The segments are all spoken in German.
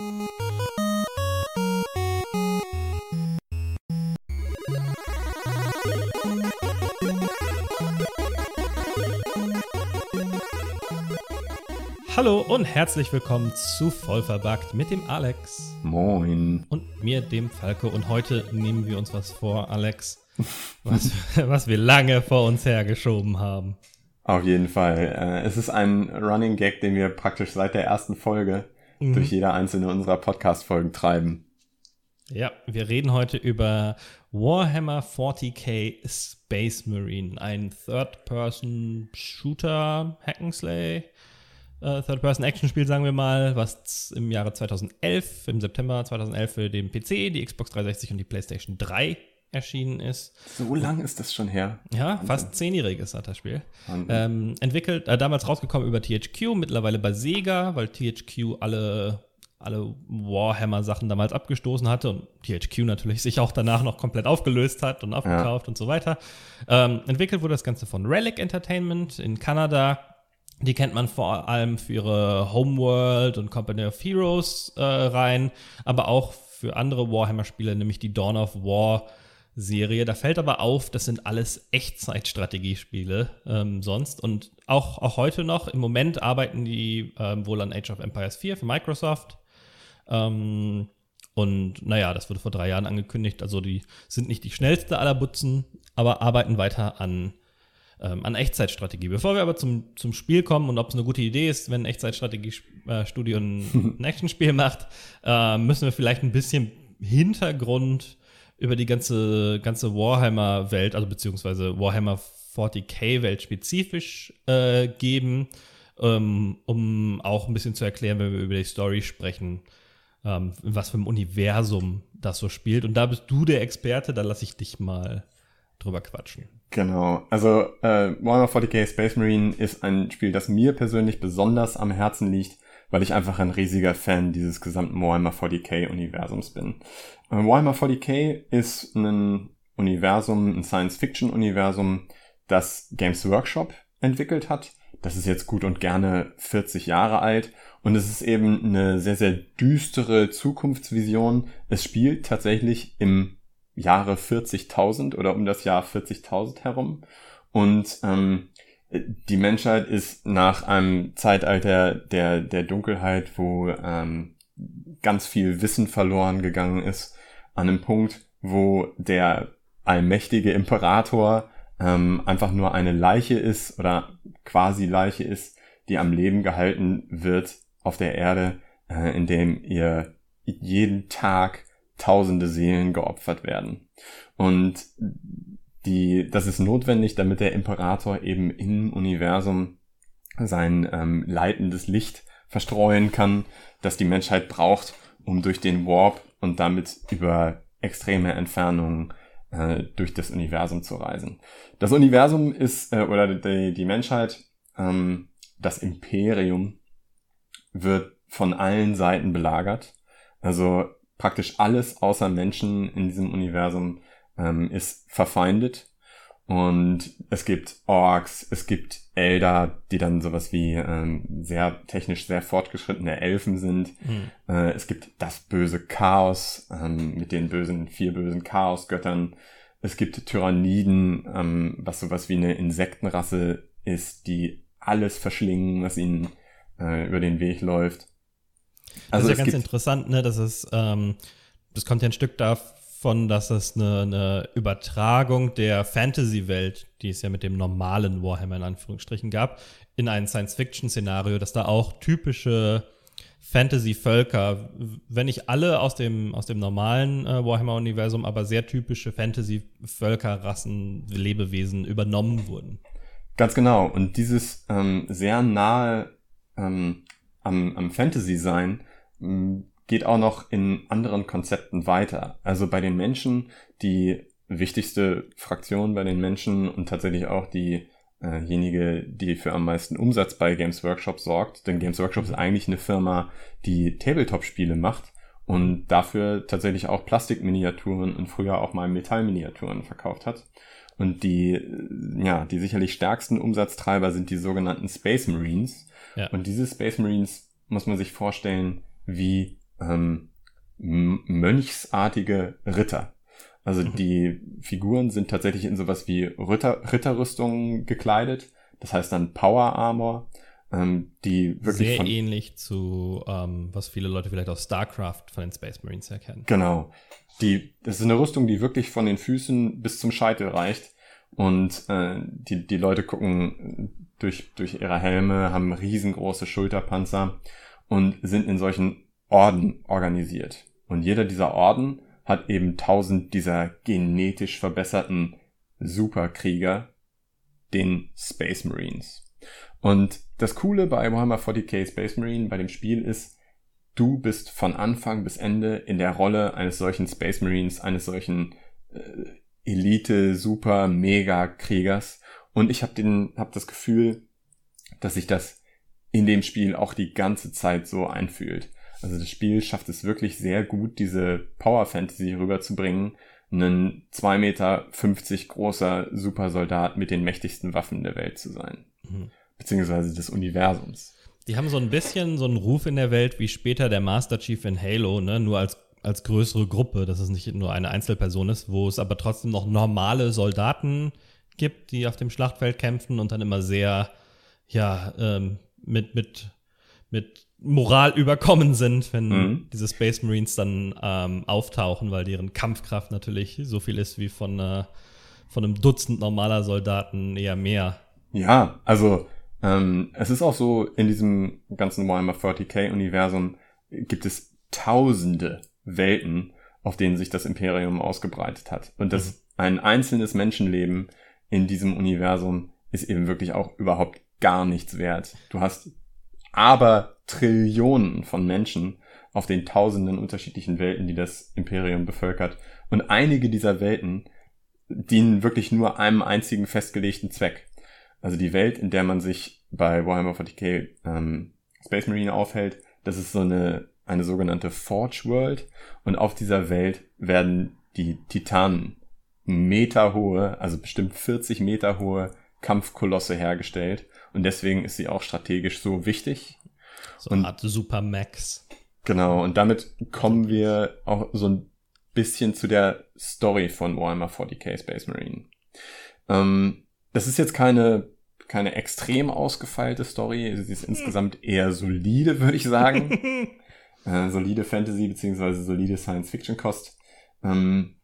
Hallo und herzlich willkommen zu Vollverbackt mit dem Alex. Moin. Und mir, dem Falco. Und heute nehmen wir uns was vor, Alex, was, was wir lange vor uns hergeschoben haben. Auf jeden Fall. Äh, es ist ein Running Gag, den wir praktisch seit der ersten Folge mhm. durch jede einzelne unserer Podcast-Folgen treiben. Ja, wir reden heute über Warhammer 40k Space Marine, ein Third-Person-Shooter, Hack'n'Slay, äh, Third-Person-Action-Spiel, sagen wir mal, was im Jahre 2011, im September 2011 für den PC, die Xbox 360 und die PlayStation 3 erschienen ist. So lang ist das schon her. Ja, Wahnsinn. fast zehnjähriges hat das Spiel. Ähm, entwickelt, äh, damals rausgekommen über THQ, mittlerweile bei Sega, weil THQ alle, alle Warhammer-Sachen damals abgestoßen hatte und THQ natürlich sich auch danach noch komplett aufgelöst hat und aufgekauft ja. und so weiter. Ähm, entwickelt wurde das Ganze von Relic Entertainment in Kanada. Die kennt man vor allem für ihre Homeworld und Company of Heroes äh, rein, aber auch für andere Warhammer-Spiele, nämlich die Dawn of War Serie. Da fällt aber auf, das sind alles Echtzeitstrategiespiele ähm, sonst. Und auch, auch heute noch, im Moment arbeiten die ähm, wohl an Age of Empires 4 für Microsoft. Ähm, und naja, das wurde vor drei Jahren angekündigt. Also die sind nicht die schnellste aller Butzen, aber arbeiten weiter an ähm, an Echtzeitstrategie. Bevor wir aber zum, zum Spiel kommen und ob es eine gute Idee ist, wenn ein Echtzeitstrategie-Studio äh, ein, ein Actionspiel macht, äh, müssen wir vielleicht ein bisschen Hintergrund über die ganze, ganze Warhammer-Welt, also beziehungsweise Warhammer 40k-Welt spezifisch äh, geben, ähm, um auch ein bisschen zu erklären, wenn wir über die Story sprechen, ähm, in was für einem Universum das so spielt. Und da bist du der Experte, da lasse ich dich mal drüber quatschen. Genau, also äh, Warhammer 40k Space Marine ist ein Spiel, das mir persönlich besonders am Herzen liegt, weil ich einfach ein riesiger Fan dieses gesamten Warhammer 40k Universums bin. Äh, Warhammer 40k ist ein Universum, ein Science-Fiction-Universum, das Games Workshop entwickelt hat. Das ist jetzt gut und gerne 40 Jahre alt und es ist eben eine sehr, sehr düstere Zukunftsvision. Es spielt tatsächlich im Jahre 40.000 oder um das Jahr 40.000 herum. Und ähm, die Menschheit ist nach einem Zeitalter der, der Dunkelheit, wo ähm, ganz viel Wissen verloren gegangen ist, an einem Punkt, wo der allmächtige Imperator ähm, einfach nur eine Leiche ist oder quasi Leiche ist, die am Leben gehalten wird auf der Erde, äh, in dem ihr jeden Tag tausende Seelen geopfert werden. Und die, das ist notwendig, damit der Imperator eben im Universum sein ähm, leitendes Licht verstreuen kann, das die Menschheit braucht, um durch den Warp und damit über extreme Entfernungen äh, durch das Universum zu reisen. Das Universum ist, äh, oder die, die Menschheit, ähm, das Imperium, wird von allen Seiten belagert. Also praktisch alles außer Menschen in diesem Universum ähm, ist verfeindet. Und es gibt Orks, es gibt Elder, die dann sowas wie ähm, sehr technisch sehr fortgeschrittene Elfen sind. Mhm. Äh, es gibt das böse Chaos ähm, mit den bösen, vier bösen Chaosgöttern. Es gibt Tyranniden, ähm, was sowas wie eine Insektenrasse ist, die alles verschlingen, was ihnen äh, über den Weg läuft. Also das ist ja ganz interessant, ne? Das ist, ähm, das kommt ja ein Stück davon, dass es eine, eine Übertragung der Fantasy-Welt, die es ja mit dem normalen Warhammer in Anführungsstrichen gab, in ein Science-Fiction-Szenario, dass da auch typische Fantasy-Völker, wenn nicht alle aus dem, aus dem normalen äh, Warhammer-Universum, aber sehr typische Fantasy-Völker, Rassen, Lebewesen übernommen wurden. Ganz genau. Und dieses ähm, sehr nahe ähm, am, am Fantasy sein geht auch noch in anderen Konzepten weiter. Also bei den Menschen, die wichtigste Fraktion bei den Menschen und tatsächlich auch diejenige, die für am meisten Umsatz bei Games Workshop sorgt. Denn Games Workshop ist eigentlich eine Firma, die Tabletop-Spiele macht und dafür tatsächlich auch Plastikminiaturen und früher auch mal Metallminiaturen verkauft hat. Und die, ja, die sicherlich stärksten Umsatztreiber sind die sogenannten Space Marines. Ja. Und diese Space Marines muss man sich vorstellen wie ähm, mönchsartige Ritter. Also mhm. die Figuren sind tatsächlich in sowas wie Ritter, Ritterrüstungen gekleidet. Das heißt dann Power Armor, ähm, die wirklich sehr ähnlich zu ähm, was viele Leute vielleicht aus Starcraft von den Space Marines erkennen. Genau. Die, das ist eine Rüstung, die wirklich von den Füßen bis zum Scheitel reicht. Und äh, die, die Leute gucken durch, durch ihre Helme, haben riesengroße Schulterpanzer und sind in solchen Orden organisiert. Und jeder dieser Orden hat eben tausend dieser genetisch verbesserten Superkrieger, den Space Marines. Und das Coole bei Warhammer 40k Space Marine bei dem Spiel ist, du bist von Anfang bis Ende in der Rolle eines solchen Space Marines, eines solchen äh, Elite, Super, Mega Kriegers. Und ich habe habe das Gefühl, dass sich das in dem Spiel auch die ganze Zeit so einfühlt. Also das Spiel schafft es wirklich sehr gut, diese Power Fantasy rüberzubringen. Einen 2,50 Meter großer Supersoldat mit den mächtigsten Waffen der Welt zu sein. Mhm. Beziehungsweise des Universums. Die haben so ein bisschen so einen Ruf in der Welt wie später der Master Chief in Halo, ne? Nur als, als größere Gruppe, dass es nicht nur eine Einzelperson ist, wo es aber trotzdem noch normale Soldaten gibt, die auf dem Schlachtfeld kämpfen und dann immer sehr, ja, ähm, mit, mit, mit Moral überkommen sind, wenn mhm. diese Space Marines dann ähm, auftauchen, weil deren Kampfkraft natürlich so viel ist wie von, äh, von einem Dutzend normaler Soldaten eher mehr. Ja, also ähm, es ist auch so, in diesem ganzen Warhammer 40k-Universum gibt es tausende Welten, auf denen sich das Imperium ausgebreitet hat. Und das mhm. ein einzelnes Menschenleben in diesem Universum ist eben wirklich auch überhaupt gar nichts wert. Du hast aber Trillionen von Menschen auf den tausenden unterschiedlichen Welten, die das Imperium bevölkert. Und einige dieser Welten dienen wirklich nur einem einzigen festgelegten Zweck. Also die Welt, in der man sich bei Warhammer 40k ähm, Space Marine aufhält, das ist so eine, eine sogenannte Forge World. Und auf dieser Welt werden die Titanen meterhohe, also bestimmt 40 Meter hohe Kampfkolosse hergestellt. Und deswegen ist sie auch strategisch so wichtig. So eine Art Supermax. Genau, und damit kommen wir auch so ein bisschen zu der Story von Warhammer 40k Space Marine. Ähm, das ist jetzt keine, keine extrem ausgefeilte Story. Sie ist insgesamt eher solide, würde ich sagen. äh, solide Fantasy beziehungsweise solide Science-Fiction-Kost. Ähm,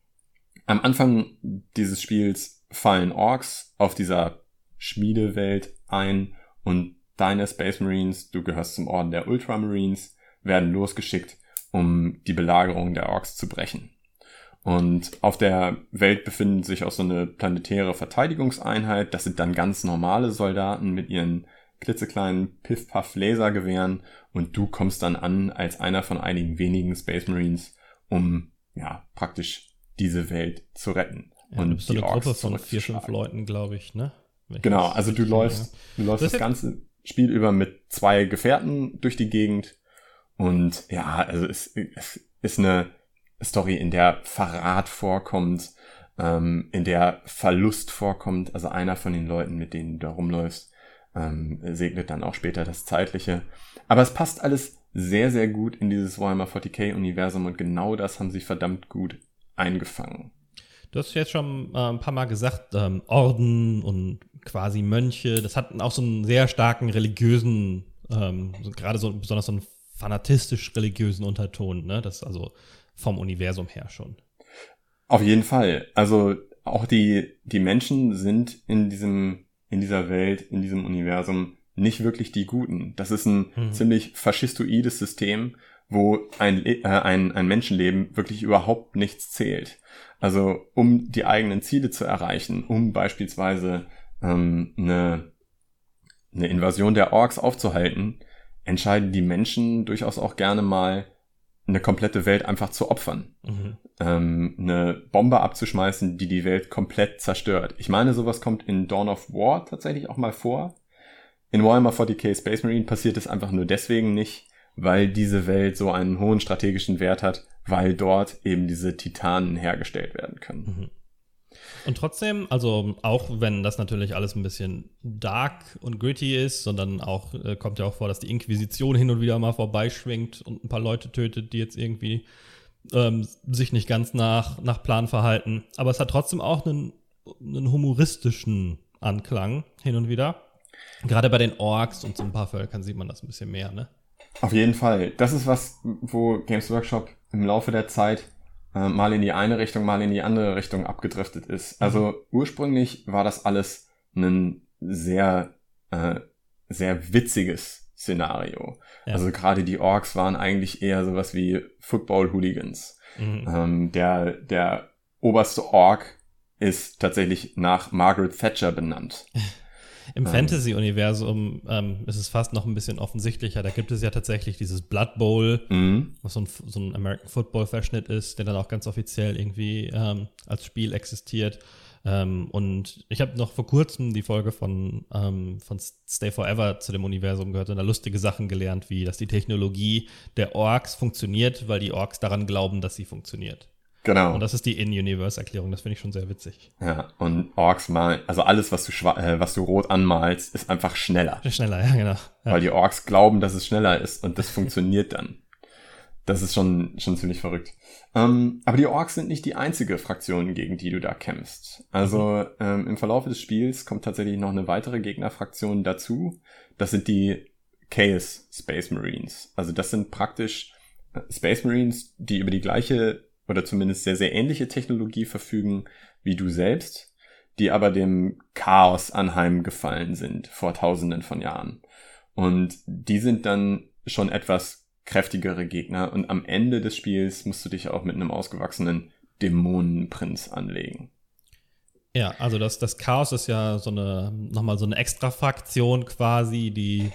am Anfang dieses Spiels fallen Orks auf dieser Schmiedewelt ein und deine Space Marines, du gehörst zum Orden der Ultramarines, werden losgeschickt, um die Belagerung der Orks zu brechen. Und auf der Welt befinden sich auch so eine planetäre Verteidigungseinheit. Das sind dann ganz normale Soldaten mit ihren klitzekleinen Piff-Puff-Lasergewehren und du kommst dann an als einer von einigen wenigen Space Marines, um ja praktisch diese Welt zu retten. Ja, und du bist so eine Gruppe von vier, fünf Leuten, glaube ich, ne? Genau, also du läufst, du läufst das, das ganze Spiel über mit zwei Gefährten durch die Gegend. Und ja, also es, es ist eine Story, in der Verrat vorkommt, ähm, in der Verlust vorkommt. Also einer von den Leuten, mit denen du da rumläufst, ähm, segnet dann auch später das Zeitliche. Aber es passt alles sehr, sehr gut in dieses Warhammer 40k-Universum und genau das haben sie verdammt gut eingefangen. Du hast jetzt schon äh, ein paar Mal gesagt, ähm, Orden und quasi Mönche, das hat auch so einen sehr starken religiösen, ähm, gerade so besonders so einen fanatistisch-religiösen Unterton, ne? Das also vom Universum her schon. Auf jeden Fall. Also auch die, die Menschen sind in diesem, in dieser Welt, in diesem Universum nicht wirklich die Guten. Das ist ein mhm. ziemlich faschistoides System, wo ein, äh, ein, ein Menschenleben wirklich überhaupt nichts zählt. Also um die eigenen Ziele zu erreichen, um beispielsweise ähm, eine, eine Invasion der Orks aufzuhalten, entscheiden die Menschen durchaus auch gerne mal, eine komplette Welt einfach zu opfern. Mhm. Ähm, eine Bombe abzuschmeißen, die die Welt komplett zerstört. Ich meine, sowas kommt in Dawn of War tatsächlich auch mal vor. In Warhammer 40k Space Marine passiert es einfach nur deswegen nicht, weil diese Welt so einen hohen strategischen Wert hat, weil dort eben diese Titanen hergestellt werden können. Mhm. Und trotzdem, also auch wenn das natürlich alles ein bisschen dark und gritty ist, sondern auch äh, kommt ja auch vor, dass die Inquisition hin und wieder mal vorbeischwingt und ein paar Leute tötet, die jetzt irgendwie ähm, sich nicht ganz nach, nach Plan verhalten. Aber es hat trotzdem auch einen, einen humoristischen Anklang hin und wieder. Gerade bei den Orks und so ein paar Völkern sieht man das ein bisschen mehr, ne? Auf jeden Fall. Das ist was, wo Games Workshop im Laufe der Zeit äh, mal in die eine Richtung, mal in die andere Richtung abgedriftet ist. Also mhm. ursprünglich war das alles ein sehr, äh, sehr witziges Szenario. Ja. Also gerade die Orks waren eigentlich eher sowas wie Football-Hooligans. Mhm. Ähm, der, der oberste Ork ist tatsächlich nach Margaret Thatcher benannt. Im ähm. Fantasy-Universum ähm, ist es fast noch ein bisschen offensichtlicher. Da gibt es ja tatsächlich dieses Blood Bowl, mhm. was so ein, so ein American Football-Verschnitt ist, der dann auch ganz offiziell irgendwie ähm, als Spiel existiert. Ähm, und ich habe noch vor kurzem die Folge von, ähm, von Stay Forever zu dem Universum gehört und da lustige Sachen gelernt, wie dass die Technologie der Orks funktioniert, weil die Orks daran glauben, dass sie funktioniert. Genau. Und das ist die In-Universe-Erklärung, das finde ich schon sehr witzig. Ja, und Orks malen, also alles, was du, äh, was du rot anmalst, ist einfach schneller. Schneller, ja, genau. Ja. Weil die Orks glauben, dass es schneller ist und das funktioniert dann. Das ist schon, schon ziemlich verrückt. Ähm, aber die Orks sind nicht die einzige Fraktion, gegen die du da kämpfst. Also mhm. ähm, im Verlauf des Spiels kommt tatsächlich noch eine weitere Gegnerfraktion dazu. Das sind die Chaos Space Marines. Also das sind praktisch äh, Space Marines, die über die gleiche oder zumindest sehr, sehr ähnliche Technologie verfügen wie du selbst, die aber dem Chaos anheimgefallen sind vor tausenden von Jahren. Und die sind dann schon etwas kräftigere Gegner und am Ende des Spiels musst du dich auch mit einem ausgewachsenen Dämonenprinz anlegen. Ja, also das, das Chaos ist ja so eine, nochmal so eine Extra-Fraktion quasi, die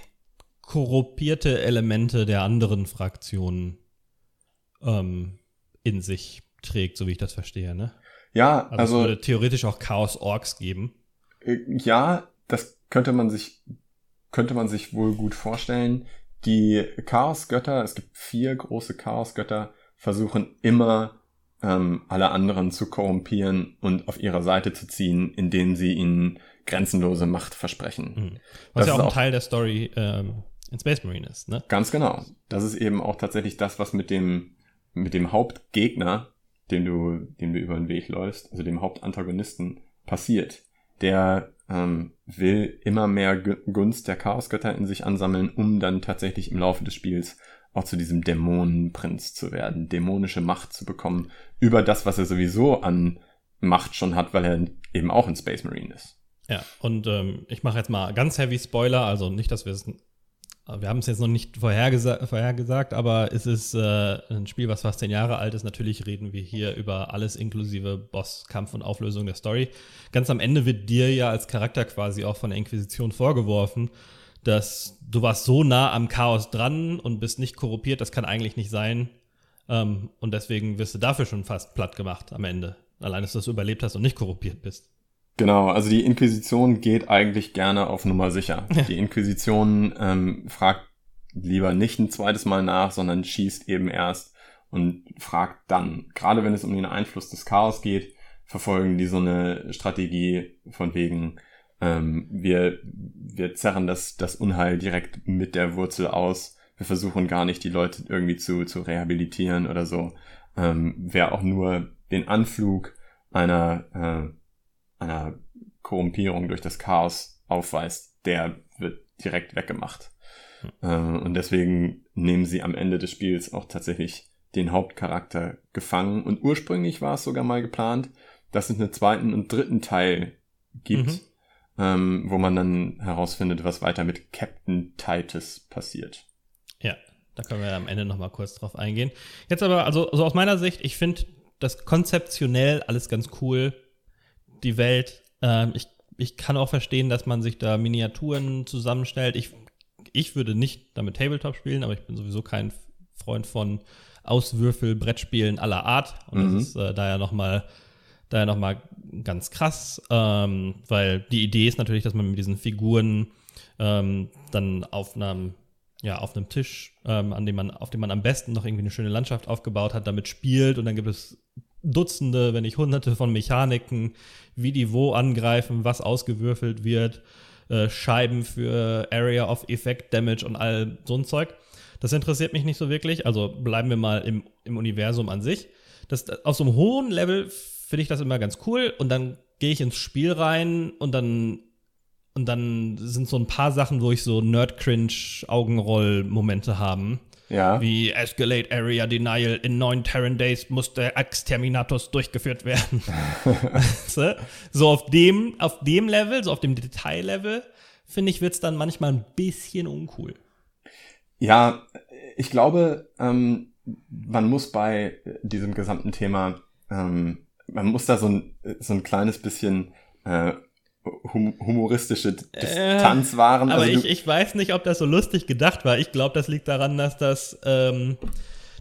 korruptierte Elemente der anderen Fraktionen ähm, in sich trägt, so wie ich das verstehe, ne? Ja, also, also es würde theoretisch auch Chaos Orks geben. Äh, ja, das könnte man sich könnte man sich wohl gut vorstellen. Die Chaosgötter, es gibt vier große Chaosgötter, versuchen immer ähm, alle anderen zu korrumpieren und auf ihre Seite zu ziehen, indem sie ihnen grenzenlose Macht versprechen. Mhm. Was das ja auch ein Teil der Story ähm, in Space Marine ist, ne? Ganz genau. Das ist eben auch tatsächlich das, was mit dem mit dem Hauptgegner, dem du, dem du über den Weg läufst, also dem Hauptantagonisten, passiert. Der ähm, will immer mehr Gunst der Chaosgötter in sich ansammeln, um dann tatsächlich im Laufe des Spiels auch zu diesem Dämonenprinz zu werden, dämonische Macht zu bekommen über das, was er sowieso an Macht schon hat, weil er eben auch ein Space Marine ist. Ja, und ähm, ich mache jetzt mal ganz heavy Spoiler, also nicht, dass wir es wir haben es jetzt noch nicht vorhergesa vorhergesagt, aber es ist äh, ein Spiel, was fast zehn Jahre alt ist. Natürlich reden wir hier über alles inklusive Boss, Kampf und Auflösung der Story. Ganz am Ende wird dir ja als Charakter quasi auch von der Inquisition vorgeworfen, dass du warst so nah am Chaos dran und bist nicht korruptiert. Das kann eigentlich nicht sein. Ähm, und deswegen wirst du dafür schon fast platt gemacht am Ende. Allein, dass du das überlebt hast und nicht korruptiert bist. Genau, also die Inquisition geht eigentlich gerne auf Nummer sicher. Ja. Die Inquisition ähm, fragt lieber nicht ein zweites Mal nach, sondern schießt eben erst und fragt dann. Gerade wenn es um den Einfluss des Chaos geht, verfolgen die so eine Strategie von wegen, ähm, wir, wir zerren das, das Unheil direkt mit der Wurzel aus. Wir versuchen gar nicht, die Leute irgendwie zu, zu rehabilitieren oder so. Ähm, wer auch nur den Anflug einer äh, einer Korrumpierung durch das Chaos aufweist, der wird direkt weggemacht. Mhm. und deswegen nehmen sie am Ende des Spiels auch tatsächlich den Hauptcharakter gefangen. Und ursprünglich war es sogar mal geplant, dass es einen zweiten und dritten Teil gibt, mhm. ähm, wo man dann herausfindet, was weiter mit Captain Titus passiert. Ja, da können wir am Ende nochmal kurz drauf eingehen. Jetzt aber, also, also aus meiner Sicht, ich finde das konzeptionell alles ganz cool die Welt. Ähm, ich, ich kann auch verstehen, dass man sich da Miniaturen zusammenstellt. Ich, ich würde nicht damit Tabletop spielen, aber ich bin sowieso kein Freund von Auswürfel-Brettspielen aller Art. Und mhm. das ist äh, daher nochmal daher noch mal ganz krass, ähm, weil die Idee ist natürlich, dass man mit diesen Figuren ähm, dann auf einem ja, auf einem Tisch, ähm, an dem man, auf dem man am besten noch irgendwie eine schöne Landschaft aufgebaut hat, damit spielt und dann gibt es Dutzende, wenn nicht Hunderte von Mechaniken, wie die wo angreifen, was ausgewürfelt wird, äh, Scheiben für Area of Effect Damage und all so ein Zeug. Das interessiert mich nicht so wirklich. Also bleiben wir mal im, im Universum an sich. Das, auf so einem hohen Level finde ich das immer ganz cool und dann gehe ich ins Spiel rein und dann und dann sind so ein paar Sachen, wo ich so Nerd-Cringe-Augenroll-Momente haben. Ja. Wie Escalate Area Denial in neun Terran Days muss der Exterminatus durchgeführt werden. so auf dem, auf dem Level, so auf dem Detaillevel, finde ich, wird es dann manchmal ein bisschen uncool. Ja, ich glaube, ähm, man muss bei diesem gesamten Thema, ähm, man muss da so ein, so ein kleines bisschen äh, hum humoristische Distanz wahren. Aber also ich, ich weiß nicht, ob das so lustig gedacht war. Ich glaube, das liegt daran, dass das, ähm,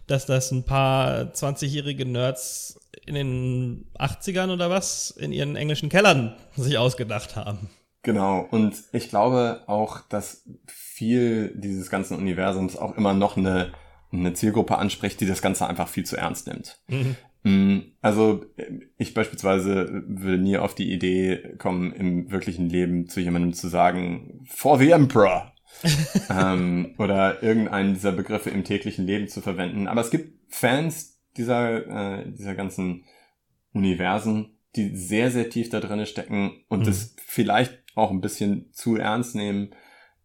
dass das ein paar 20-jährige Nerds in den 80ern oder was in ihren englischen Kellern sich ausgedacht haben. Genau. Und ich glaube auch, dass viel dieses ganzen Universums auch immer noch eine, eine Zielgruppe anspricht, die das Ganze einfach viel zu ernst nimmt. Mhm. Mm, also ich beispielsweise würde nie auf die Idee kommen, im wirklichen Leben zu jemandem zu sagen, for the Emperor. ähm, oder irgendeinen dieser Begriffe im täglichen Leben zu verwenden. Aber es gibt Fans dieser, äh, dieser ganzen Universen, die sehr, sehr tief da drin stecken und mhm. das vielleicht auch ein bisschen zu ernst nehmen.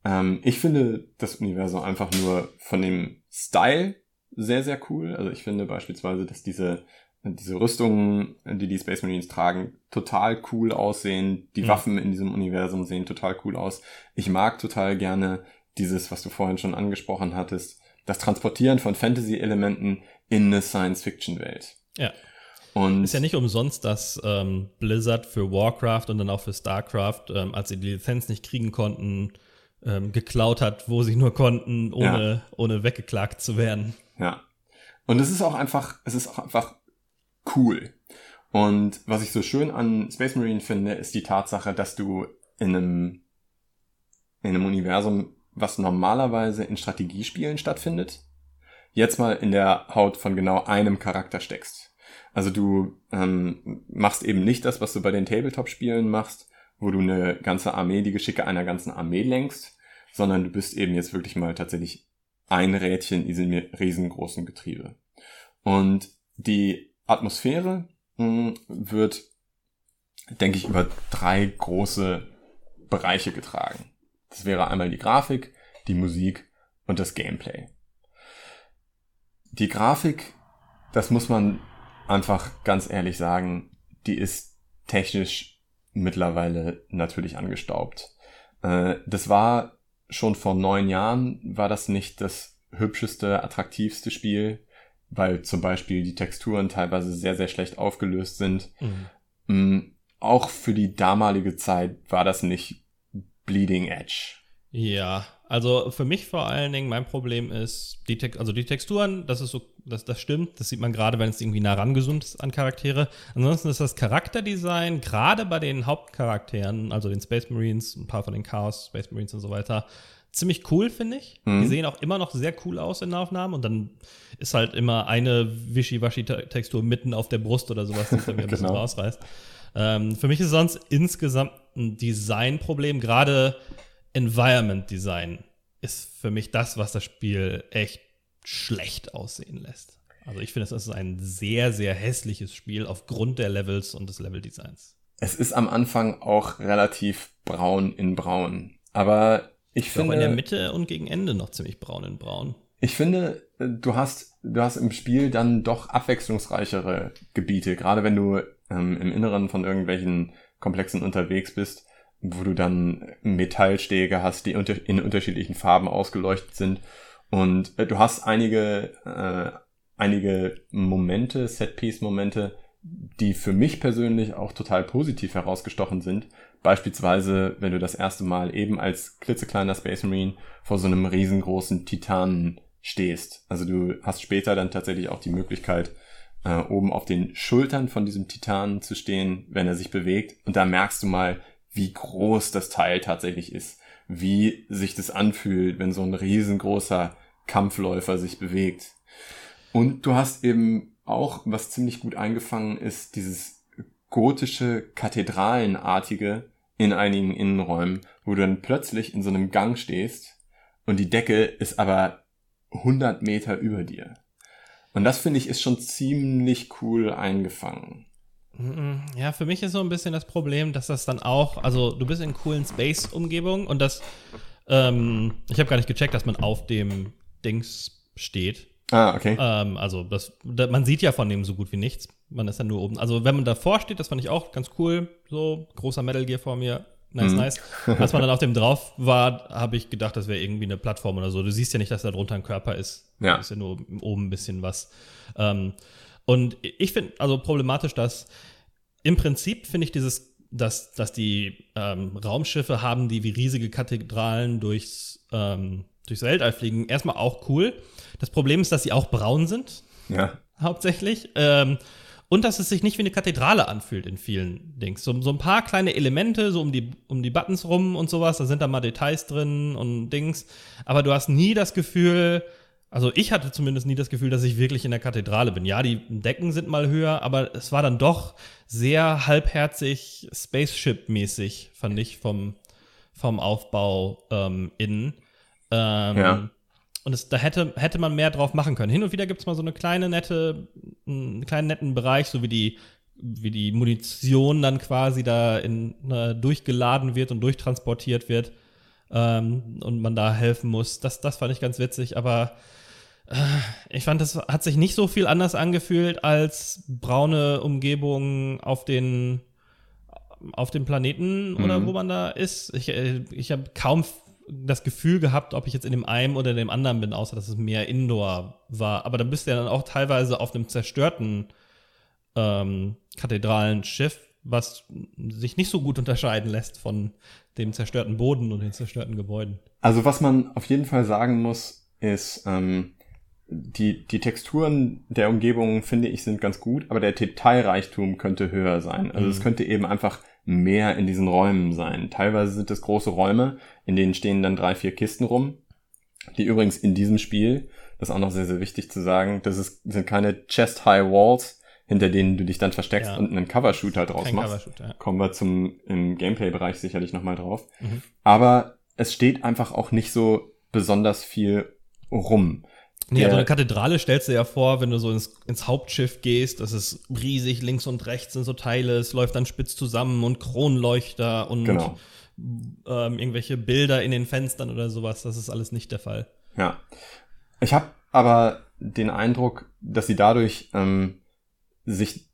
Ähm, ich finde das Universum einfach nur von dem Style sehr, sehr cool. Also ich finde beispielsweise, dass diese diese Rüstungen, die die Space Marines tragen, total cool aussehen. Die mhm. Waffen in diesem Universum sehen total cool aus. Ich mag total gerne dieses, was du vorhin schon angesprochen hattest, das Transportieren von Fantasy-Elementen in eine Science-Fiction-Welt. Ja. Und ist ja nicht umsonst, dass ähm, Blizzard für Warcraft und dann auch für StarCraft, ähm, als sie die Lizenz nicht kriegen konnten, ähm, geklaut hat, wo sie nur konnten, ohne, ja. ohne weggeklagt zu werden. Ja. Und es ist auch einfach, es ist auch einfach cool. Und was ich so schön an Space Marine finde, ist die Tatsache, dass du in einem, in einem Universum, was normalerweise in Strategiespielen stattfindet, jetzt mal in der Haut von genau einem Charakter steckst. Also du ähm, machst eben nicht das, was du bei den Tabletop-Spielen machst, wo du eine ganze Armee, die Geschicke einer ganzen Armee lenkst, sondern du bist eben jetzt wirklich mal tatsächlich ein Rädchen in diesem riesengroßen Getriebe. Und die Atmosphäre mh, hm, wird, denke ich, über drei große Bereiche getragen. Das wäre einmal die Grafik, die Musik und das Gameplay. Die Grafik, das muss man einfach ganz ehrlich sagen, die ist technisch mittlerweile natürlich angestaubt. Äh, das war schon vor neun Jahren, war das nicht das hübscheste, attraktivste Spiel weil zum Beispiel die Texturen teilweise sehr, sehr schlecht aufgelöst sind. Mhm. Mm, auch für die damalige Zeit war das nicht Bleeding Edge. Ja, also für mich vor allen Dingen mein Problem ist, die also die Texturen, das ist so, das, das stimmt, das sieht man gerade, wenn es irgendwie nah rangezoomt ist an Charaktere. Ansonsten ist das Charakterdesign, gerade bei den Hauptcharakteren, also den Space Marines, ein paar von den Chaos Space Marines und so weiter, ziemlich cool, finde ich. Mhm. Die sehen auch immer noch sehr cool aus in der Aufnahme und dann ist halt immer eine Wischiwaschi-Textur mitten auf der Brust oder sowas, die dann mir ein bisschen genau. rausreißt. Ähm, für mich ist sonst insgesamt ein Designproblem, gerade Environment Design ist für mich das, was das Spiel echt schlecht aussehen lässt. Also ich finde, es ist ein sehr, sehr hässliches Spiel aufgrund der Levels und des Leveldesigns. Es ist am Anfang auch relativ braun in braun. Aber ich finde. Auch in der Mitte und gegen Ende noch ziemlich braun in braun. Ich finde, du hast, du hast im Spiel dann doch abwechslungsreichere Gebiete, gerade wenn du ähm, im Inneren von irgendwelchen Komplexen unterwegs bist, wo du dann Metallstege hast, die unter in unterschiedlichen Farben ausgeleuchtet sind. Und äh, du hast einige, äh, einige Momente, Setpiece-Momente, die für mich persönlich auch total positiv herausgestochen sind, Beispielsweise, wenn du das erste Mal eben als klitzekleiner Space Marine vor so einem riesengroßen Titanen stehst. Also du hast später dann tatsächlich auch die Möglichkeit, äh, oben auf den Schultern von diesem Titanen zu stehen, wenn er sich bewegt. Und da merkst du mal, wie groß das Teil tatsächlich ist. Wie sich das anfühlt, wenn so ein riesengroßer Kampfläufer sich bewegt. Und du hast eben auch, was ziemlich gut eingefangen ist, dieses gotische, kathedralenartige in einigen Innenräumen, wo du dann plötzlich in so einem Gang stehst und die Decke ist aber 100 Meter über dir. Und das finde ich ist schon ziemlich cool eingefangen. Ja, für mich ist so ein bisschen das Problem, dass das dann auch, also du bist in coolen Space-Umgebungen und das, ähm, ich habe gar nicht gecheckt, dass man auf dem Dings steht. Ah, okay. Ähm, also das, da, man sieht ja von dem so gut wie nichts. Man ist ja nur oben. Also wenn man davor steht, das fand ich auch ganz cool. So großer Metal Gear vor mir. Nice, mhm. nice. Als man dann auf dem drauf war, habe ich gedacht, das wäre irgendwie eine Plattform oder so. Du siehst ja nicht, dass da drunter ein Körper ist. Ja. ist ja nur oben ein bisschen was. Ähm, und ich finde also problematisch, dass im Prinzip finde ich dieses, dass, dass die ähm, Raumschiffe haben, die wie riesige Kathedralen durchs, ähm, durchs Weltall fliegen, erstmal auch cool. Das Problem ist, dass sie auch braun sind. Ja. Hauptsächlich. Ähm, und dass es sich nicht wie eine Kathedrale anfühlt in vielen Dings. So, so ein paar kleine Elemente, so um die, um die Buttons rum und sowas, da sind da mal Details drin und Dings. Aber du hast nie das Gefühl, also ich hatte zumindest nie das Gefühl, dass ich wirklich in der Kathedrale bin. Ja, die Decken sind mal höher, aber es war dann doch sehr halbherzig Spaceship-mäßig, fand ich, vom, vom Aufbau ähm, innen. Ähm, ja. Und es, da hätte, hätte man mehr drauf machen können. Hin und wieder gibt es mal so eine kleine nette, einen kleinen netten Bereich, so wie die, wie die Munition dann quasi da in, äh, durchgeladen wird und durchtransportiert wird ähm, und man da helfen muss. Das, das fand ich ganz witzig, aber äh, ich fand, das hat sich nicht so viel anders angefühlt als braune Umgebung auf den auf dem Planeten mhm. oder wo man da ist. Ich, äh, ich habe kaum das Gefühl gehabt, ob ich jetzt in dem einen oder dem anderen bin, außer dass es mehr Indoor war. Aber dann bist du ja dann auch teilweise auf einem zerstörten ähm, Kathedralenschiff, was sich nicht so gut unterscheiden lässt von dem zerstörten Boden und den zerstörten Gebäuden. Also was man auf jeden Fall sagen muss, ist, ähm, die, die Texturen der Umgebung, finde ich, sind ganz gut, aber der Detailreichtum könnte höher sein. Also mhm. es könnte eben einfach mehr in diesen Räumen sein. Teilweise sind es große Räume, in denen stehen dann drei, vier Kisten rum, die übrigens in diesem Spiel, das ist auch noch sehr, sehr wichtig zu sagen, das ist, sind keine Chest-High Walls, hinter denen du dich dann versteckst ja. und einen Cover-Shooter draus Kein machst. Ja. Kommen wir zum im Gameplay-Bereich sicherlich nochmal drauf. Mhm. Aber es steht einfach auch nicht so besonders viel rum. Nee, ja. also eine Kathedrale stellst du ja vor, wenn du so ins, ins Hauptschiff gehst, das ist riesig, links und rechts sind so Teile, es läuft dann spitz zusammen und Kronleuchter und genau. ähm, irgendwelche Bilder in den Fenstern oder sowas. Das ist alles nicht der Fall. Ja. Ich habe aber den Eindruck, dass sie dadurch ähm, sich,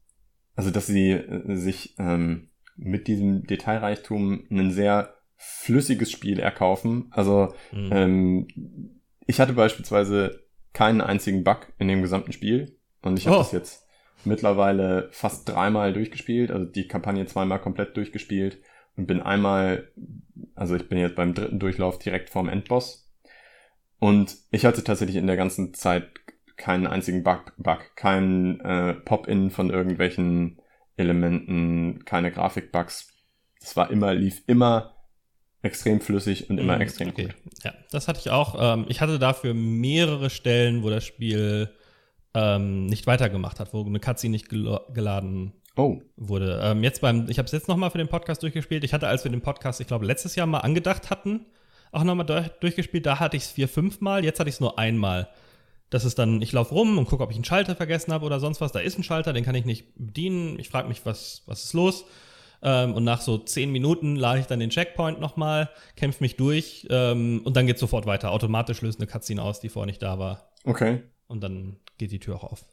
also dass sie äh, sich ähm, mit diesem Detailreichtum ein sehr flüssiges Spiel erkaufen. Also mhm. ähm, ich hatte beispielsweise keinen einzigen Bug in dem gesamten Spiel. Und ich habe oh. das jetzt mittlerweile fast dreimal durchgespielt, also die Kampagne zweimal komplett durchgespielt und bin einmal, also ich bin jetzt beim dritten Durchlauf direkt vorm Endboss. Und ich hatte tatsächlich in der ganzen Zeit keinen einzigen Bug, Bug kein äh, Pop-in von irgendwelchen Elementen, keine Grafikbugs. Es war immer, lief immer extrem flüssig und immer mm, extrem okay. gut. Ja, das hatte ich auch. Ähm, ich hatte dafür mehrere Stellen, wo das Spiel ähm, nicht weitergemacht hat, wo eine Cutscene nicht gel geladen oh. wurde. Ähm, jetzt beim, ich habe es jetzt nochmal für den Podcast durchgespielt. Ich hatte, als wir den Podcast, ich glaube, letztes Jahr mal angedacht hatten, auch nochmal durch, durchgespielt. Da hatte ich es vier, fünf Mal. Jetzt hatte ich es nur einmal. Das ist dann, ich laufe rum und gucke, ob ich einen Schalter vergessen habe oder sonst was. Da ist ein Schalter, den kann ich nicht bedienen. Ich frage mich, was, was ist los? Ähm, und nach so zehn Minuten lade ich dann den Checkpoint nochmal, kämpfe mich durch ähm, und dann geht sofort weiter. Automatisch löst eine Cutscene aus, die vorher nicht da war. Okay. Und dann geht die Tür auch auf.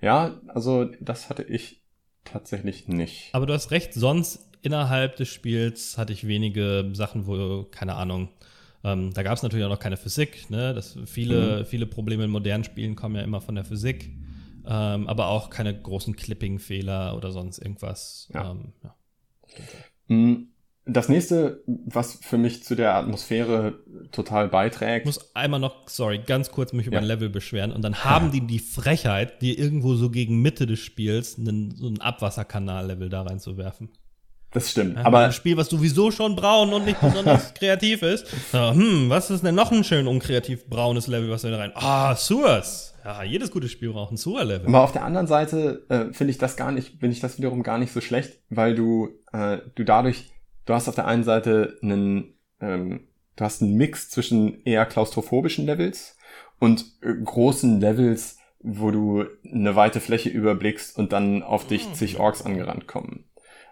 Ja, also das hatte ich tatsächlich nicht. Aber du hast recht, sonst innerhalb des Spiels hatte ich wenige Sachen, wo, keine Ahnung, ähm, da gab es natürlich auch noch keine Physik, ne? Das, viele, mhm. viele Probleme in modernen Spielen kommen ja immer von der Physik. Ähm, aber auch keine großen Clipping-Fehler oder sonst irgendwas. Ja. Ähm, ja. Mm, das nächste, was für mich zu der Atmosphäre total beiträgt. Ich muss einmal noch, sorry, ganz kurz mich über ja. ein Level beschweren. Und dann haben die die Frechheit, dir irgendwo so gegen Mitte des Spiels einen, so ein Abwasserkanal-Level da reinzuwerfen. Das stimmt. Ja, aber ein Spiel, was sowieso schon braun und nicht besonders kreativ ist. So, hm, was ist denn noch ein schön unkreativ braunes Level, was wir da rein? Ah, Sewers. Ja, jedes gute Spiel braucht ein Sewer-Level. Aber auf der anderen Seite äh, finde ich das gar nicht, finde ich das wiederum gar nicht so schlecht, weil du, äh, du dadurch, du hast auf der einen Seite einen, ähm, du hast einen Mix zwischen eher klaustrophobischen Levels und äh, großen Levels, wo du eine weite Fläche überblickst und dann auf dich Mhm. zig Orks angerannt kommen.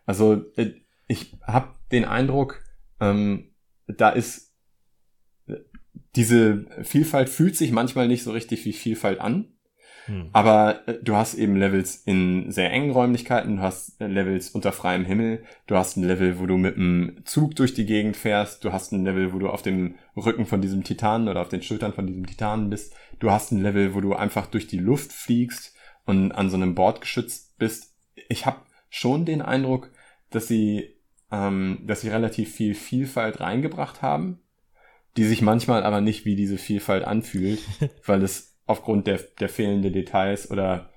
Also äh, ich habe den Eindruck, ähm, da ist äh, diese Vielfalt fühlt sich manchmal nicht so richtig wie Vielfalt an. Hm. Aber äh, du hast eben Levels in sehr engen Räumlichkeiten, du hast Levels unter freiem Himmel, du hast ein Level, wo du mit einem Zug durch die Gegend fährst, du hast ein Level, wo du auf dem Rücken von diesem Titanen oder auf den Schultern von diesem Titanen bist, du hast ein Level, wo du einfach durch die Luft fliegst und an so einem Board geschützt bist. Ich habe schon den Eindruck, dass sie, ähm, dass sie relativ viel Vielfalt reingebracht haben, die sich manchmal aber nicht wie diese Vielfalt anfühlt, weil es aufgrund der, der fehlenden Details oder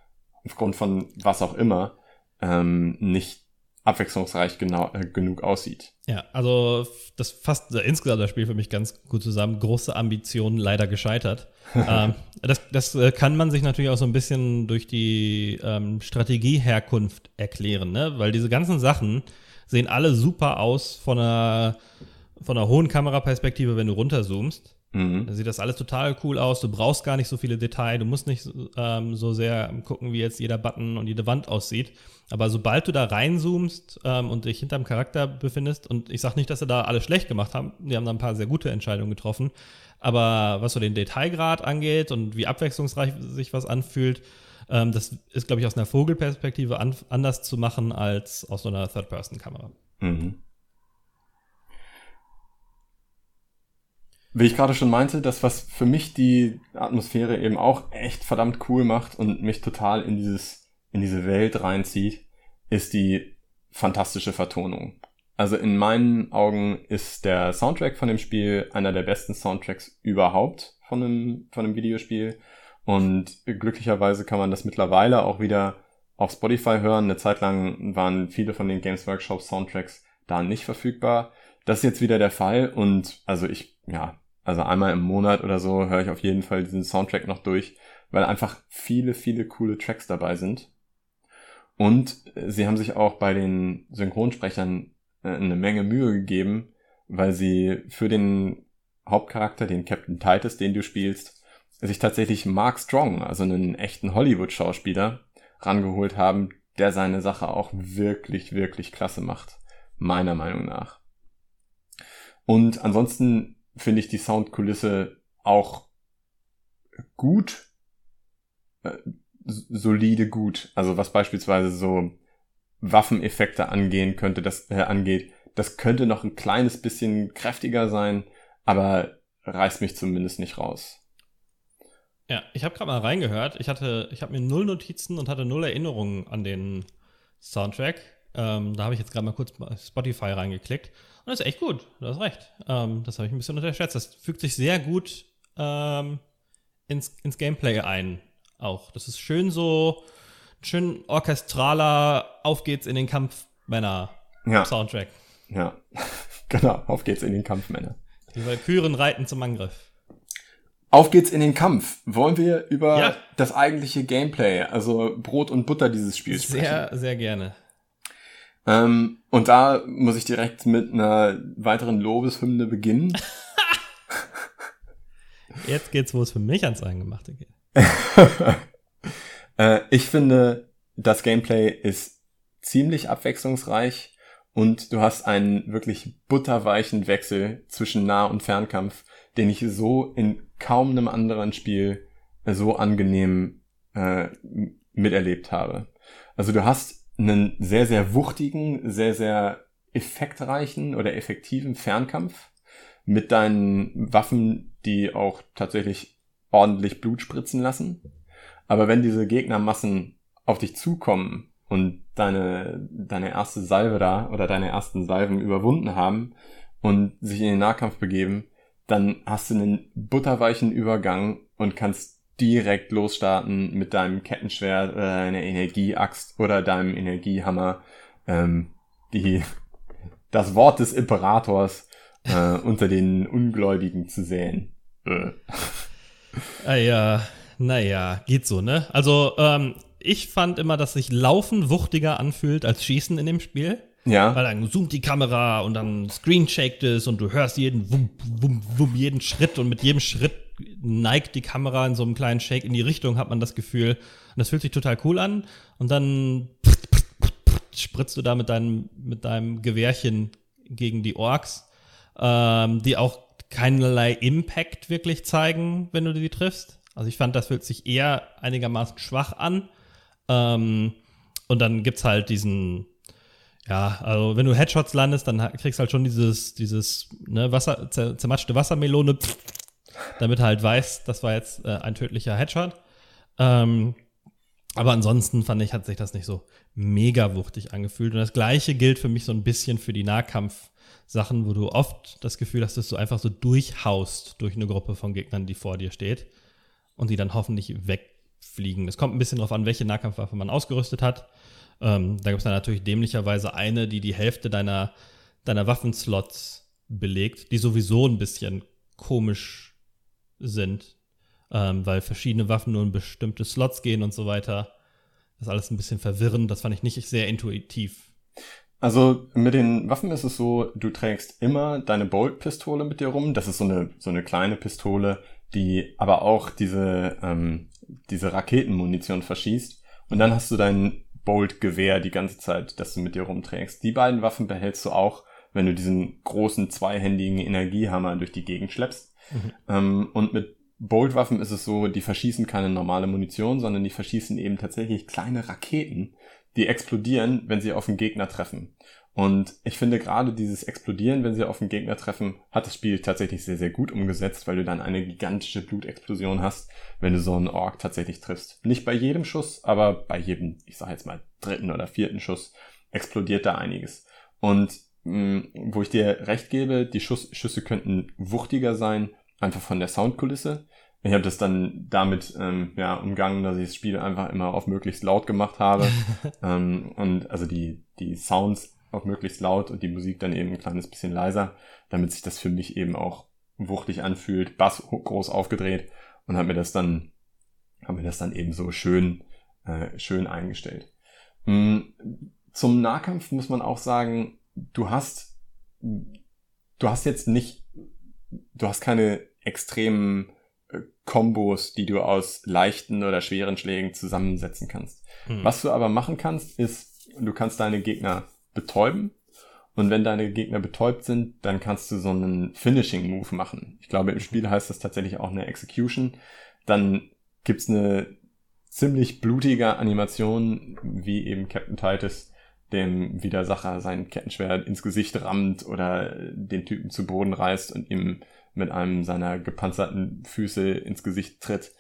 aufgrund von was auch immer ähm, nicht abwechslungsreich genau, äh, genug aussieht. Ja, also das fasst äh, insgesamt das Spiel für mich ganz gut zusammen. Große Ambitionen leider gescheitert. ähm, das das äh, kann man sich natürlich auch so ein bisschen durch die ähm, Strategieherkunft erklären, ne? weil diese ganzen Sachen sehen alle super aus von einer, von einer hohen Kameraperspektive, wenn du runterzoomst. Mhm. Da sieht das alles total cool aus. Du brauchst gar nicht so viele Details. Du musst nicht ähm, so sehr gucken, wie jetzt jeder Button und jede Wand aussieht. Aber sobald du da reinzoomst ähm, und dich hinterm Charakter befindest, und ich sage nicht, dass sie da alles schlecht gemacht haben, die haben da ein paar sehr gute Entscheidungen getroffen. Aber was so den Detailgrad angeht und wie abwechslungsreich sich was anfühlt, ähm, das ist, glaube ich, aus einer Vogelperspektive an, anders zu machen als aus so einer Third-Person-Kamera. Mhm. Wie ich gerade schon meinte, das, was für mich die Atmosphäre eben auch echt verdammt cool macht und mich total in dieses, in diese Welt reinzieht, ist die fantastische Vertonung. Also in meinen Augen ist der Soundtrack von dem Spiel einer der besten Soundtracks überhaupt von einem, von einem Videospiel. Und glücklicherweise kann man das mittlerweile auch wieder auf Spotify hören. Eine Zeit lang waren viele von den Games Workshop Soundtracks da nicht verfügbar. Das ist jetzt wieder der Fall und also ich, ja, also einmal im Monat oder so höre ich auf jeden Fall diesen Soundtrack noch durch, weil einfach viele, viele coole Tracks dabei sind. Und sie haben sich auch bei den Synchronsprechern äh, eine Menge Mühe gegeben, weil sie für den Hauptcharakter, den Captain Titus, den du spielst, sich tatsächlich Mark Strong, also einen echten Hollywood-Schauspieler, rangeholt haben, der seine Sache auch wirklich, wirklich klasse macht. Meiner Meinung nach. Und ansonsten finde ich die Soundkulisse auch gut, äh, solide gut. Also was beispielsweise so Waffeneffekte angehen könnte, das äh, angeht, das könnte noch ein kleines bisschen kräftiger sein, aber reißt mich zumindest nicht raus. Ja, ich habe gerade mal reingehört. Ich hatte, ich habe mir null Notizen und hatte null Erinnerungen an den Soundtrack. Ähm, da habe ich jetzt gerade mal kurz Spotify reingeklickt. Und das ist echt gut. Du hast recht. Ähm, das habe ich ein bisschen unterschätzt. Das fügt sich sehr gut ähm, ins, ins Gameplay ein. Auch. Das ist schön so, schön orchestraler Auf geht's in den Kampf Männer Ja, Soundtrack. ja. genau. Auf geht's in den Kampf, Männer. Die Valkyren reiten zum Angriff. Auf geht's in den Kampf. Wollen wir über Ja. das eigentliche Gameplay, also Brot und Butter dieses Spiels sprechen? Sehr, sehr gerne. Ähm, und da muss ich direkt mit einer weiteren Lobeshymne beginnen. Jetzt geht's, wo es für mich ans Eingemachte geht. äh, ich finde, das Gameplay ist ziemlich abwechslungsreich und du hast einen wirklich butterweichen Wechsel zwischen Nah- und Fernkampf, den ich so in kaum einem anderen Spiel so angenehm äh, miterlebt habe. Also du hast einen sehr, sehr wuchtigen, sehr, sehr effektreichen oder effektiven Fernkampf mit deinen Waffen, die auch tatsächlich ordentlich Blut spritzen lassen. Aber wenn diese Gegnermassen auf dich zukommen und deine, deine erste Salve da oder deine ersten Salven überwunden haben und sich in den Nahkampf begeben, dann hast du einen butterweichen Übergang und kannst direkt losstarten mit deinem Kettenschwert oder deiner Energieaxt oder deinem Energiehammer, ähm, die das Wort des Imperators äh, unter den Ungläubigen zu säen. Äh. Ah ja, naja, geht so, ne? Also, ähm, ich fand immer, dass sich Laufen wuchtiger anfühlt als Schießen in dem Spiel. Ja. Weil dann zoomt die Kamera und dann screenshakt es und du hörst jeden Wum, Wum, Wum, jeden Schritt und mit jedem Schritt neigt die Kamera in so einem kleinen Shake in die Richtung, hat man das Gefühl. Und das fühlt sich total cool an. Und dann spritzt du da mit deinem, mit deinem Gewehrchen gegen die Orks, ähm, die auch keinerlei Impact wirklich zeigen, wenn du die triffst. Also ich fand, das fühlt sich eher einigermaßen schwach an. Ähm, und dann gibt's halt diesen, ja, also wenn du Headshots landest, dann kriegst du halt schon dieses, dieses ne, Wasser, zermatschte Wassermelone, damit halt weiß, das war jetzt äh, ein tödlicher Headshot. Ähm, aber ansonsten fand ich, hat sich das nicht so mega wuchtig angefühlt. Und das gleiche gilt für mich so ein bisschen für die Nahkampf-Sachen, wo du oft das Gefühl hast, dass du einfach so durchhaust durch eine Gruppe von Gegnern, die vor dir steht und die dann hoffentlich wegfliegen. Es kommt ein bisschen darauf an, welche Nahkampfwaffe man ausgerüstet hat. Ähm, da gibt es dann natürlich dämlicherweise eine, die die Hälfte deiner, deiner Waffenslots belegt, die sowieso ein bisschen komisch sind, ähm, weil verschiedene Waffen nur in bestimmte Slots gehen und so weiter. Das ist alles ein bisschen verwirrend. Das fand ich nicht sehr intuitiv. Also mit den Waffen ist es so, du trägst immer deine Bolt-Pistole mit dir rum. Das ist so eine, so eine kleine Pistole, die aber auch diese, ähm, diese Raketenmunition verschießt. Und dann hast du dein Bolt-Gewehr die ganze Zeit, das du mit dir rumträgst. Die beiden Waffen behältst du auch, wenn du diesen großen zweihändigen Energiehammer durch die Gegend schleppst. Mhm. Ähm, und mit Bolt-Waffen ist es so, die verschießen keine normale Munition, sondern die verschießen eben tatsächlich kleine Raketen, die explodieren, wenn sie auf den Gegner treffen. Und ich finde gerade dieses Explodieren, wenn sie auf den Gegner treffen, hat das Spiel tatsächlich sehr, sehr gut umgesetzt, weil du dann eine gigantische Blutexplosion hast, wenn du so einen Ork tatsächlich triffst. Nicht bei jedem Schuss, aber bei jedem, ich sag jetzt mal, dritten oder vierten Schuss explodiert da einiges. Und wo ich dir recht gebe, die Schuss, Schüsse könnten wuchtiger sein, einfach von der Soundkulisse. Ich habe das dann damit ähm, ja, umgangen, dass ich das Spiel einfach immer auf möglichst laut gemacht habe. ähm, und also die, die Sounds auf möglichst laut und die Musik dann eben ein kleines bisschen leiser, damit sich das für mich eben auch wuchtig anfühlt, Bass groß aufgedreht und habe mir das dann, habe mir das dann eben so schön, äh, schön eingestellt. Mhm. Zum Nahkampf muss man auch sagen, du hast, du hast jetzt nicht, du hast keine extremen äh, Kombos, die du aus leichten oder schweren Schlägen zusammensetzen kannst. Hm. Was du aber machen kannst, ist, du kannst deine Gegner betäuben. Und wenn deine Gegner betäubt sind, dann kannst du so einen Finishing Move machen. Ich glaube, im Spiel heißt das tatsächlich auch eine Execution. Dann gibt's eine ziemlich blutige Animation, wie eben Captain Titus dem Widersacher sein Kettenschwert ins Gesicht rammt oder den Typen zu Boden reißt und ihm mit einem seiner gepanzerten Füße ins Gesicht tritt.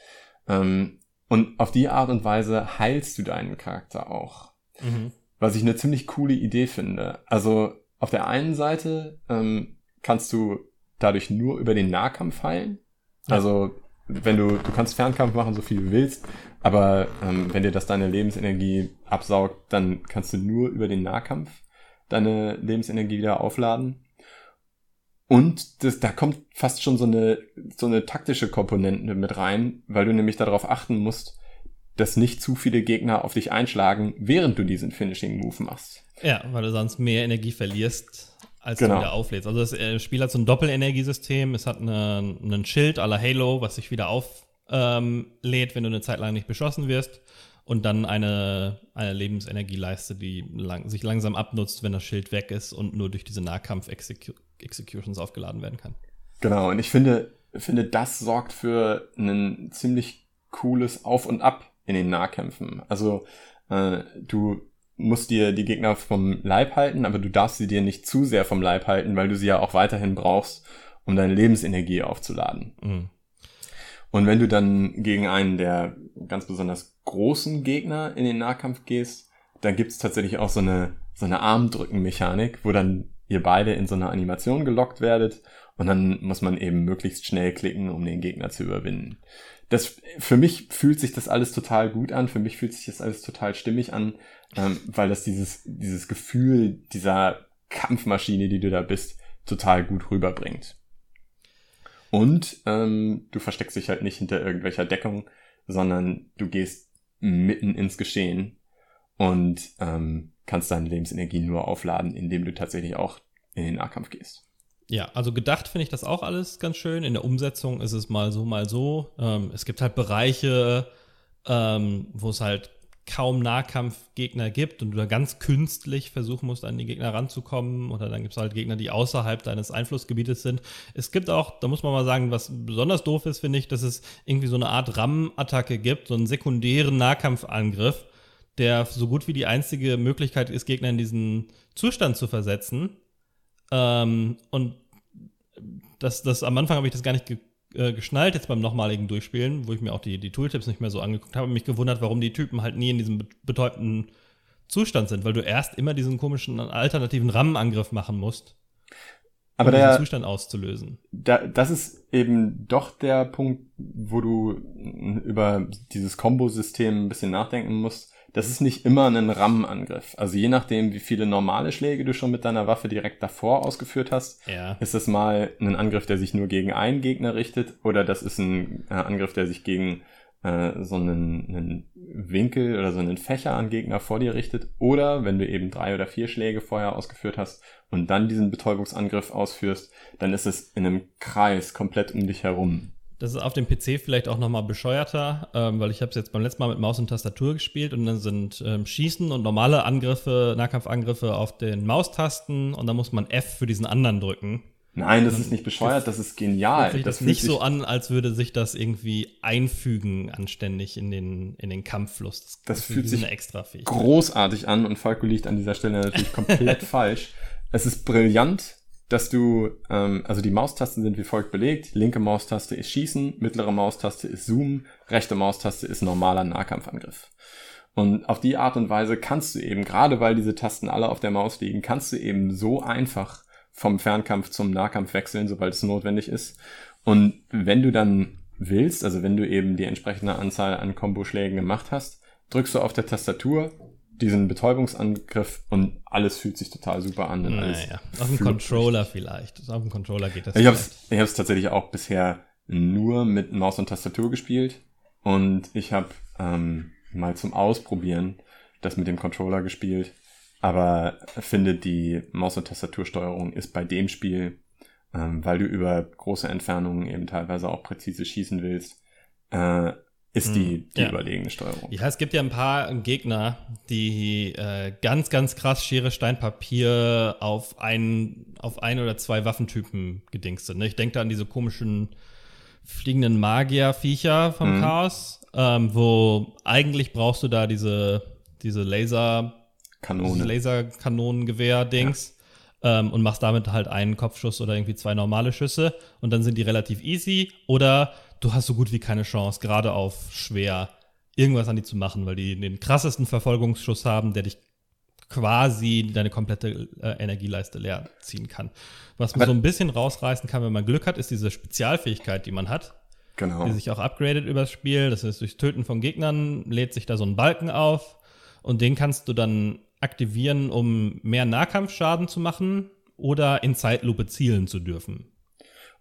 Ähm, und auf die Art und Weise heilst du deinen Charakter auch. Mhm was ich eine ziemlich coole Idee finde. Also auf der einen Seite ähm, kannst du dadurch nur über den Nahkampf heilen. Also wenn du, du kannst Fernkampf machen, so viel du willst, aber ähm, wenn dir das deine Lebensenergie absaugt, dann kannst du nur über den Nahkampf deine Lebensenergie wieder aufladen. Und das, da kommt fast schon so eine, so eine taktische Komponente mit rein, weil du nämlich darauf achten musst, dass nicht zu viele Gegner auf dich einschlagen, während du diesen Finishing Move machst. Ja, weil du sonst mehr Energie verlierst, als genau. du wieder auflädst. Also das äh, Spiel hat so ein Doppelenergiesystem. Es hat eine, einen Schild à la Halo, was sich wieder auflädt, ähm, wenn du eine Zeit lang nicht beschossen wirst. Und dann eine, eine Lebensenergieleiste, die lang, sich langsam abnutzt, wenn das Schild weg ist und nur durch diese Nahkampf-Executions aufgeladen werden kann. Genau, und ich finde, finde, das sorgt für ein ziemlich cooles Auf und Ab in den Nahkämpfen. Also äh, du musst dir die Gegner vom Leib halten, aber du darfst sie dir nicht zu sehr vom Leib halten, weil du sie ja auch weiterhin brauchst, um deine Lebensenergie aufzuladen. Mhm. Und wenn du dann gegen einen der ganz besonders großen Gegner in den Nahkampf gehst, dann gibt's tatsächlich auch so eine, so eine Armdrücken-Mechanik, wo dann ihr beide in so eine Animation gelockt werdet und dann muss man eben möglichst schnell klicken, um den Gegner zu überwinden das für mich fühlt sich das alles total gut an, für mich fühlt sich das alles total stimmig an, ähm, weil das dieses, dieses Gefühl dieser Kampfmaschine, die du da bist, total gut rüberbringt. Und ähm, du versteckst dich halt nicht hinter irgendwelcher Deckung, sondern du gehst mitten ins Geschehen und ähm, kannst deine Lebensenergie nur aufladen, indem du tatsächlich auch in den Nahkampf gehst. Ja, also gedacht finde ich das auch alles ganz schön. In der Umsetzung ist es mal so, mal so. Ähm, es gibt halt Bereiche, ähm, wo es halt kaum Nahkampfgegner gibt und du da ganz künstlich versuchen musst, an die Gegner ranzukommen. Oder dann gibt es halt Gegner, die außerhalb deines Einflussgebietes sind. Es gibt auch, da muss man mal sagen, was besonders doof ist, finde ich, dass es irgendwie so eine Art RAM-Attacke gibt, so einen sekundären Nahkampfangriff, der so gut wie die einzige Möglichkeit ist, Gegner in diesen Zustand zu versetzen. Ähm, und das, das am Anfang habe ich das gar nicht ge äh, geschnallt, jetzt beim nochmaligen Durchspielen, wo ich mir auch die, die Tooltips nicht mehr so angeguckt habe, mich gewundert, warum die Typen halt nie in diesem betäubten Zustand sind, weil du erst immer diesen komischen alternativen Rammenangriff machen musst. Aber um der, diesen Zustand auszulösen. Da, das ist eben doch der Punkt, wo du über dieses Kombosystem ein bisschen nachdenken musst das ist nicht immer ein Rammenangriff. Also je nachdem, wie viele normale Schläge du schon mit deiner Waffe direkt davor ausgeführt hast, ja. ist das mal ein Angriff, der sich nur gegen einen Gegner richtet, oder das ist ein äh, Angriff, der sich gegen äh, so einen, einen Winkel oder so einen Fächer an Gegner vor dir richtet. Oder wenn du eben drei oder vier Schläge vorher ausgeführt hast und dann diesen Betäubungsangriff ausführst, dann ist es in einem Kreis komplett um dich herum. Das ist auf dem PC vielleicht auch nochmal bescheuerter, ähm, weil ich habe es jetzt beim letzten Mal mit Maus und Tastatur gespielt und dann sind ähm, Schießen und normale Angriffe, Nahkampfangriffe auf den Maustasten und dann muss man F für diesen anderen drücken. Nein, das ist nicht bescheuert, das ist genial. Das, das nicht so an, als würde sich das irgendwie einfügen anständig in den, in den Kampffluss. Das, das fühlt sich extra großartig an und Falco liegt an dieser Stelle natürlich komplett falsch. Es ist brillant, dass du, ähm, also die Maustasten sind wie folgt belegt. Linke Maustaste ist Schießen, mittlere Maustaste ist Zoom, rechte Maustaste ist normaler Nahkampfangriff. Und auf die Art und Weise kannst du eben, gerade weil diese Tasten alle auf der Maus liegen, kannst du eben so einfach vom Fernkampf zum Nahkampf wechseln, sobald es notwendig ist. Und wenn du dann willst, also wenn du eben die entsprechende Anzahl an Komboschlägen gemacht hast, drückst du auf der Tastatur diesen Betäubungsangriff und alles fühlt sich total super an. Und naja, auf dem Controller richtig. vielleicht. Auf dem Controller geht das. Ich habe es ich hab's tatsächlich auch bisher nur mit Maus und Tastatur gespielt und ich habe ähm, mal zum Ausprobieren das mit dem Controller gespielt, aber finde die Maus- und Tastatursteuerung ist bei dem Spiel, ähm, weil du über große Entfernungen eben teilweise auch präzise schießen willst, äh, ist die, hm, die ja. überlegene Steuerung. Ja, es gibt ja ein paar Gegner, die äh, ganz, ganz krass Schere, Stein, Papier auf ein, auf ein oder zwei Waffentypen gedingst sind. Ne? Ich denke da an diese komischen fliegenden Magier-Viecher vom mhm. Chaos, ähm, wo eigentlich brauchst du da diese, diese Laser, Kanone. Laserkanonengewehr-Dings. Ähm, und machst damit halt einen Kopfschuss oder irgendwie zwei normale Schüsse und dann sind die relativ easy. Oder du hast so gut wie keine Chance, gerade auf schwer, irgendwas an die zu machen, weil die den krassesten Verfolgungsschuss haben, der dich quasi deine komplette äh, Energieleiste leer ziehen kann. Was man so ein bisschen rausreißen kann, wenn man Glück hat, ist diese Spezialfähigkeit, die man hat. Genau. Die sich auch upgradet übers Spiel. Das ist durchs Töten von Gegnern lädt sich da so ein Balken auf und den kannst du dann aktivieren, um mehr Nahkampfschaden zu machen oder in Zeitlupe zielen zu dürfen.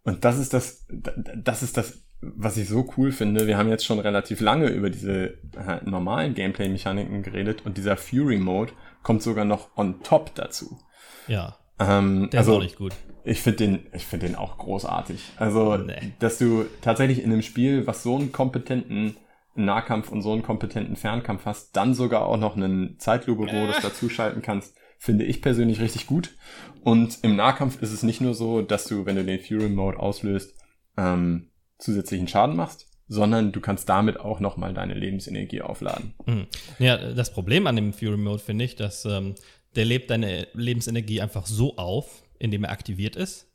Und das ist das, das ist das was ich so cool finde, wir haben jetzt schon relativ lange über diese äh, normalen Gameplay-Mechaniken geredet und dieser Fury-Mode kommt sogar noch on top dazu. Ja. Ähm, der also, ist auch nicht gut. Ich finde den, ich finde den auch großartig. Also, nee. dass du tatsächlich in einem Spiel, was so einen kompetenten Nahkampf und so einen kompetenten Fernkampf hast, dann sogar auch noch einen Zeitlupe-Modus äh. dazuschalten kannst, finde ich persönlich richtig gut. Und im Nahkampf ist es nicht nur so, dass du, wenn du den Fury-Mode auslöst, ähm, zusätzlichen Schaden machst, sondern du kannst damit auch nochmal deine Lebensenergie aufladen. Mhm. Ja, das Problem an dem Fury Mode finde ich, dass ähm, der lebt deine Lebensenergie einfach so auf, indem er aktiviert ist,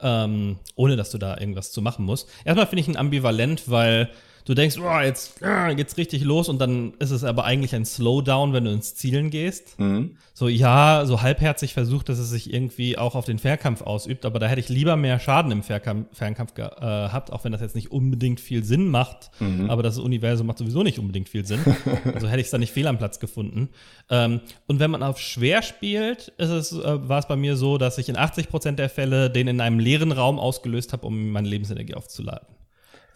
ähm, ohne dass du da irgendwas zu machen musst. Erstmal finde ich ihn ambivalent, weil du denkst, oh, jetzt äh, geht's richtig los und dann ist es aber eigentlich ein Slowdown, wenn du ins Zielen gehst. Mhm. So, ja, so halbherzig versucht, dass es sich irgendwie auch auf den Fernkampf ausübt, aber da hätte ich lieber mehr Schaden im Fernkampf, Fernkampf gehabt, äh, auch wenn das jetzt nicht unbedingt viel Sinn macht, mhm. aber das Universum macht sowieso nicht unbedingt viel Sinn. also hätte ich es da nicht fehl am Platz gefunden. Ähm, und wenn man auf schwer spielt, ist es, äh, war es bei mir so, dass ich in 80% der Fälle den in einem leeren Raum ausgelöst habe, um meine Lebensenergie aufzuladen.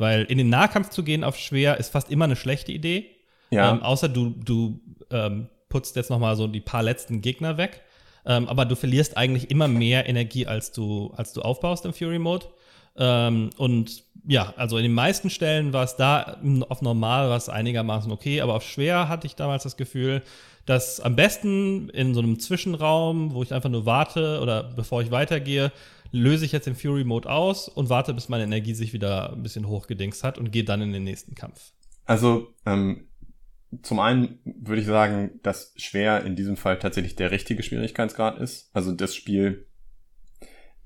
Weil in den Nahkampf zu gehen auf schwer ist fast immer eine schlechte Idee. Ja. Ähm, außer du, du ähm, putzt jetzt noch mal so die paar letzten Gegner weg. Ähm, aber du verlierst eigentlich immer mehr Energie, als du, als du aufbaust im Fury Mode. Ähm, und ja, also in den meisten Stellen war es da auf normal war es einigermaßen okay, aber auf schwer hatte ich damals das Gefühl, dass am besten in so einem Zwischenraum, wo ich einfach nur warte oder bevor ich weitergehe, löse ich jetzt den Fury Mode aus und warte, bis meine Energie sich wieder ein bisschen hochgedingst hat und gehe dann in den nächsten Kampf. Also, ähm, zum einen würde ich sagen, dass schwer in diesem Fall tatsächlich der richtige Schwierigkeitsgrad ist. Also das Spiel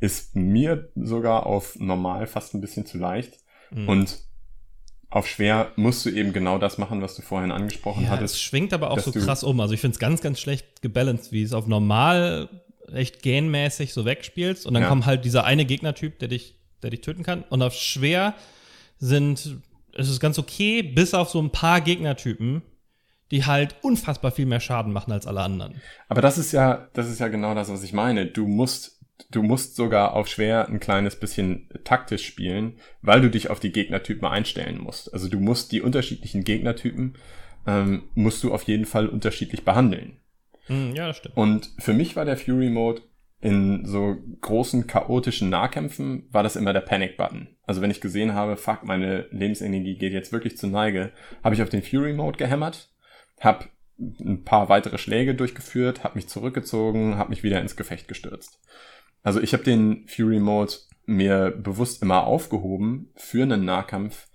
ist mir sogar auf normal fast ein bisschen zu leicht. Mhm. Und auf schwer musst du eben genau das machen, was du vorhin angesprochen ja, hattest. Es schwingt aber auch so krass um. Also ich finde es ganz, ganz schlecht gebalanced, wie es auf normal echt genmäßig so wegspielst und dann ja. kommt halt dieser eine Gegnertyp, der dich, der dich töten kann. Und auf schwer sind, es ist ganz okay, bis auf so ein paar Gegnertypen, die halt unfassbar viel mehr Schaden machen als alle anderen. Aber das ist ja, das ist ja genau das, was ich meine. Du musst, du musst sogar auf schwer ein kleines bisschen taktisch spielen, weil du dich auf die Gegnertypen einstellen musst. Also du musst die unterschiedlichen Gegnertypen ähm, musst du auf jeden Fall unterschiedlich behandeln. Hm, ja, das stimmt. Und für mich war der Fury Mode in so großen chaotischen Nahkämpfen war das immer der Panic Button. Also wenn ich gesehen habe, fuck, meine Lebensenergie geht jetzt wirklich zur Neige, habe ich auf den Fury Mode gehämmert, habe ein paar weitere Schläge durchgeführt, habe mich zurückgezogen, habe mich wieder ins Gefecht gestürzt. Also ich habe den Fury Mode mir bewusst immer aufgehoben für einen Nahkampf,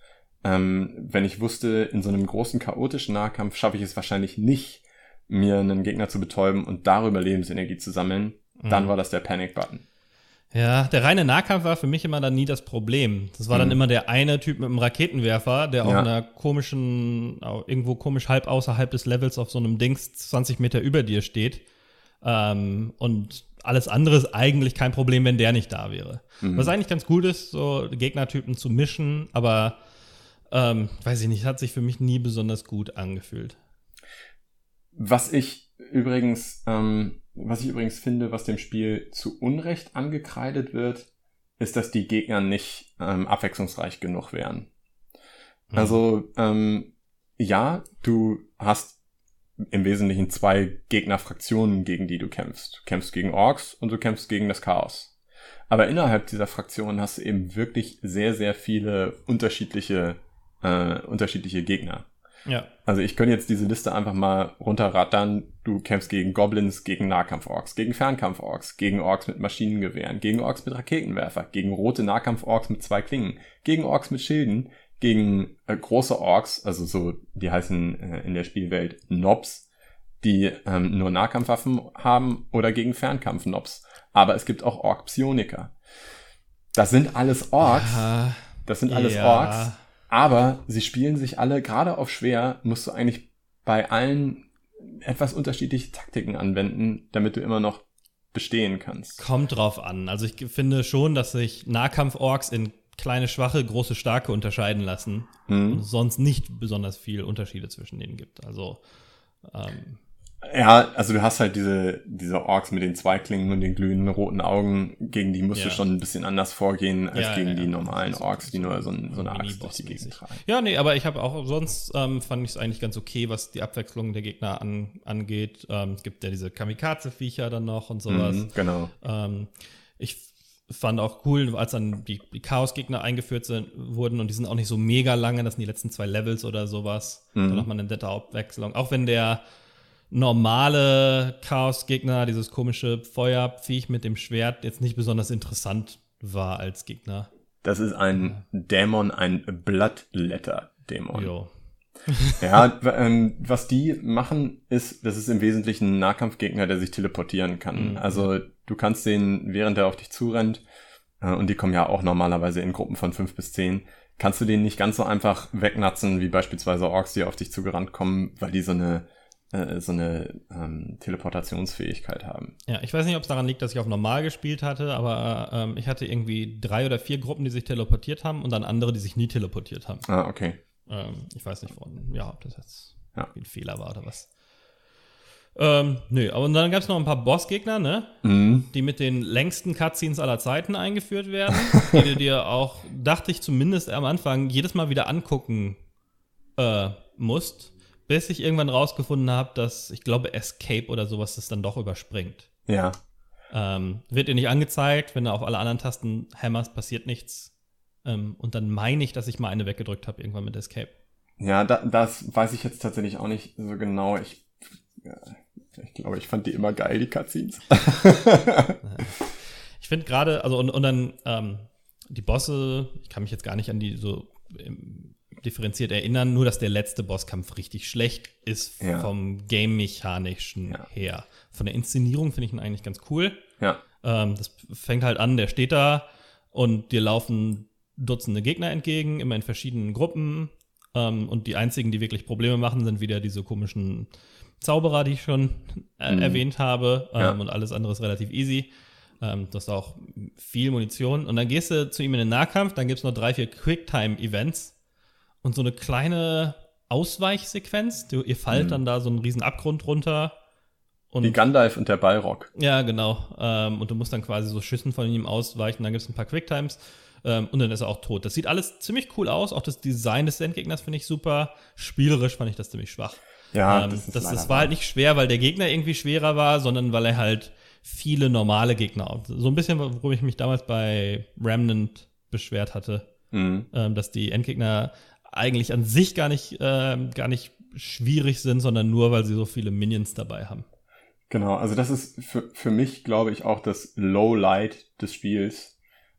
ähm, wenn ich wusste, in so einem großen chaotischen Nahkampf schaffe ich es wahrscheinlich nicht, mir einen Gegner zu betäuben und darüber Lebensenergie zu sammeln, mhm. dann war das der Panic-Button. Ja, der reine Nahkampf war für mich immer dann nie das Problem. Das war mhm. dann immer der eine Typ mit einem Raketenwerfer, der ja. auf einer komischen, irgendwo komisch halb außerhalb des Levels auf so einem Dings 20 Meter über dir steht. Ähm, und alles andere ist eigentlich kein Problem, wenn der nicht da wäre. Mhm. Was eigentlich ganz gut ist, so Gegnertypen zu mischen, aber ähm, weiß ich nicht, hat sich für mich nie besonders gut angefühlt. Was ich übrigens, ähm, was ich übrigens finde, was dem Spiel zu Unrecht angekreidet wird, ist, dass die Gegner nicht ähm, abwechslungsreich genug wären. Mhm. Also, ähm, ja, du hast im Wesentlichen zwei Gegnerfraktionen, gegen die du kämpfst. Du kämpfst gegen Orks und du kämpfst gegen das Chaos. Aber innerhalb dieser Fraktionen hast du eben wirklich sehr, sehr viele unterschiedliche, äh, unterschiedliche Gegner. Ja. Also ich könnte jetzt diese Liste einfach mal runterrattern. Du kämpfst gegen Goblins, gegen Nahkampf-Orks, gegen Fernkampf-Orks, gegen Orks mit Maschinengewehren, gegen Orks mit Raketenwerfer, gegen rote Nahkampf-Orks mit zwei Klingen, gegen Orks mit Schilden, gegen äh, große Orks, also so, die heißen äh, in der Spielwelt Nobs, die ähm, nur Nahkampfwaffen haben, oder gegen Fernkampf-Nobs. Aber es gibt auch Ork-Psioniker. Das sind alles Orks. Das sind alles ja. Orks aber sie spielen sich alle, gerade auf schwer, musst du eigentlich bei allen etwas unterschiedliche Taktiken anwenden, damit du immer noch bestehen kannst. Kommt drauf an. Also ich finde schon, dass sich Nahkampf-Orks in kleine, schwache, große, starke unterscheiden lassen. Und sonst nicht besonders viel Unterschiede zwischen denen gibt. Also ähm, ja, also du hast halt diese, diese Orks mit den Zweiklingen und den glühenden roten Augen, gegen die musst ja. du schon ein bisschen anders vorgehen als ja, gegen ja, die normalen Orks, die nur so, ein, so eine Axt durch die Gegend tragen. Ja, nee, aber ich habe auch sonst ähm, fand ich es eigentlich ganz okay, was die Abwechslung der Gegner an, angeht. Ähm, es gibt ja diese Kamikaze-Viecher dann noch und sowas. Mhm, genau. Ähm, ich fand auch cool, als dann die, die Chaos-Gegner eingeführt sind, wurden und die sind auch nicht so mega lange, das sind die letzten zwei Levels oder sowas. Mhm. Dann nochmal eine nette Abwechslung. Auch wenn der normale Chaos-Gegner, dieses komische Feuerviech mit dem Schwert, jetzt nicht besonders interessant war als Gegner. Das ist ein Dämon, ein Bloodletter-Dämon. Jo. ja, ähm, was die machen, ist, das ist im Wesentlichen ein Nahkampfgegner, der sich teleportieren kann. Mhm. Also du kannst den, während er auf dich zurennt, äh, und die kommen ja auch normalerweise in Gruppen von fünf bis zehn, kannst du den nicht ganz so einfach wegnatzen, wie beispielsweise Orks, die auf dich zugerannt kommen, weil die so eine äh, so eine ähm, Teleportationsfähigkeit haben. Ja, ich weiß nicht, ob es daran liegt, dass ich auf normal gespielt hatte, aber ähm, ich hatte irgendwie drei oder vier Gruppen, die sich teleportiert haben und dann andere, die sich nie teleportiert haben. Ah, okay. Ähm, ich weiß nicht, von, ja, ob das jetzt ja. ein Fehler war oder was. Ähm, nö, aber dann gab es noch ein paar Bossgegner, ne? Mhm. Die mit den längsten Cutscenes aller Zeiten eingeführt werden, die du dir auch, dachte ich zumindest am Anfang, jedes Mal wieder angucken äh, musst bis ich irgendwann rausgefunden habe, dass ich glaube Escape oder sowas das dann doch überspringt. Ja. Ähm, wird dir nicht angezeigt, wenn du auf alle anderen Tasten hämmerst, passiert nichts. Ähm, und dann meine ich, dass ich mal eine weggedrückt habe irgendwann mit Escape. Ja, da, das weiß ich jetzt tatsächlich auch nicht so genau. Ich, ja, ich glaube, ich fand die immer geil, die Cutscenes. ich finde gerade, also und, und dann ähm, die Bosse, ich kann mich jetzt gar nicht an die so im, differenziert erinnern, nur dass der letzte Bosskampf richtig schlecht ist ja. vom Game-Mechanischen ja. her. Von der Inszenierung finde ich ihn eigentlich ganz cool. Ja. Ähm, das fängt halt an, der steht da und dir laufen Dutzende Gegner entgegen, immer in verschiedenen Gruppen. Ähm, und die einzigen, die wirklich Probleme machen, sind wieder diese komischen Zauberer, die ich schon äh, mhm. erwähnt habe. Ähm, ja. Und alles andere ist relativ easy. Ähm, das ist auch viel Munition. Und dann gehst du zu ihm in den Nahkampf, dann gibt es noch drei, vier Quicktime-Events und so eine kleine Ausweichsequenz. Ihr fallt mhm. dann da so einen riesen Abgrund runter. Und, Wie Gandalf und der Balrog. Ja, genau. Ähm, und du musst dann quasi so Schüssen von ihm ausweichen. Dann gibt es ein paar Quicktimes. Ähm, und dann ist er auch tot. Das sieht alles ziemlich cool aus. Auch das Design des Endgegners finde ich super. Spielerisch fand ich das ziemlich schwach. Ja, ähm, das, das, das war halt nicht schwer, weil der Gegner irgendwie schwerer war, sondern weil er halt viele normale Gegner. So ein bisschen, worüber ich mich damals bei Remnant beschwert hatte. Mhm. Ähm, dass die Endgegner eigentlich an sich gar nicht, äh, gar nicht schwierig sind, sondern nur, weil sie so viele Minions dabei haben. Genau, also das ist für, für mich, glaube ich, auch das Low-Light des Spiels.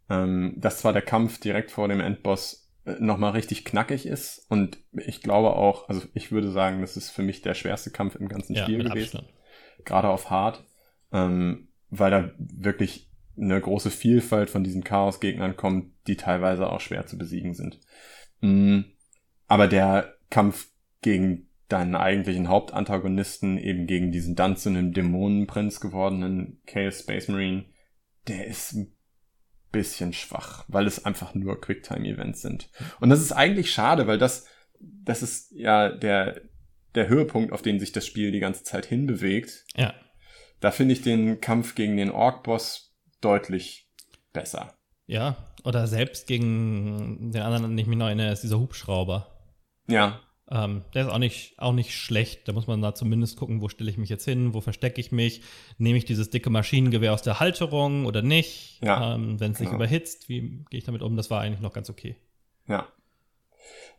Ähm, dass zwar der Kampf direkt vor dem Endboss äh, nochmal richtig knackig ist und ich glaube auch, also ich würde sagen, das ist für mich der schwerste Kampf im ganzen ja, Spiel gewesen. Abstand. Gerade auf Hard, ähm, weil da wirklich eine große Vielfalt von diesen Chaos-Gegnern kommt, die teilweise auch schwer zu besiegen sind. Mhm. Aber der Kampf gegen deinen eigentlichen Hauptantagonisten, eben gegen diesen dann zu einem Dämonenprinz gewordenen Chaos Space Marine, der ist ein bisschen schwach, weil es einfach nur Quicktime-Events sind. Und das ist eigentlich schade, weil das, das ist ja der, der Höhepunkt, auf den sich das Spiel die ganze Zeit hinbewegt. Ja. Da finde ich den Kampf gegen den Ork-Boss deutlich besser. Ja, oder selbst gegen den anderen, den ich mich noch erinnere, ist dieser Hubschrauber. Ja. Ähm, der ist auch nicht, auch nicht schlecht. Da muss man da zumindest gucken, wo stelle ich mich jetzt hin, wo verstecke ich mich, nehme ich dieses dicke Maschinengewehr aus der Halterung oder nicht. Ja, ähm, Wenn es sich genau. überhitzt, wie gehe ich damit um? Das war eigentlich noch ganz okay. Ja.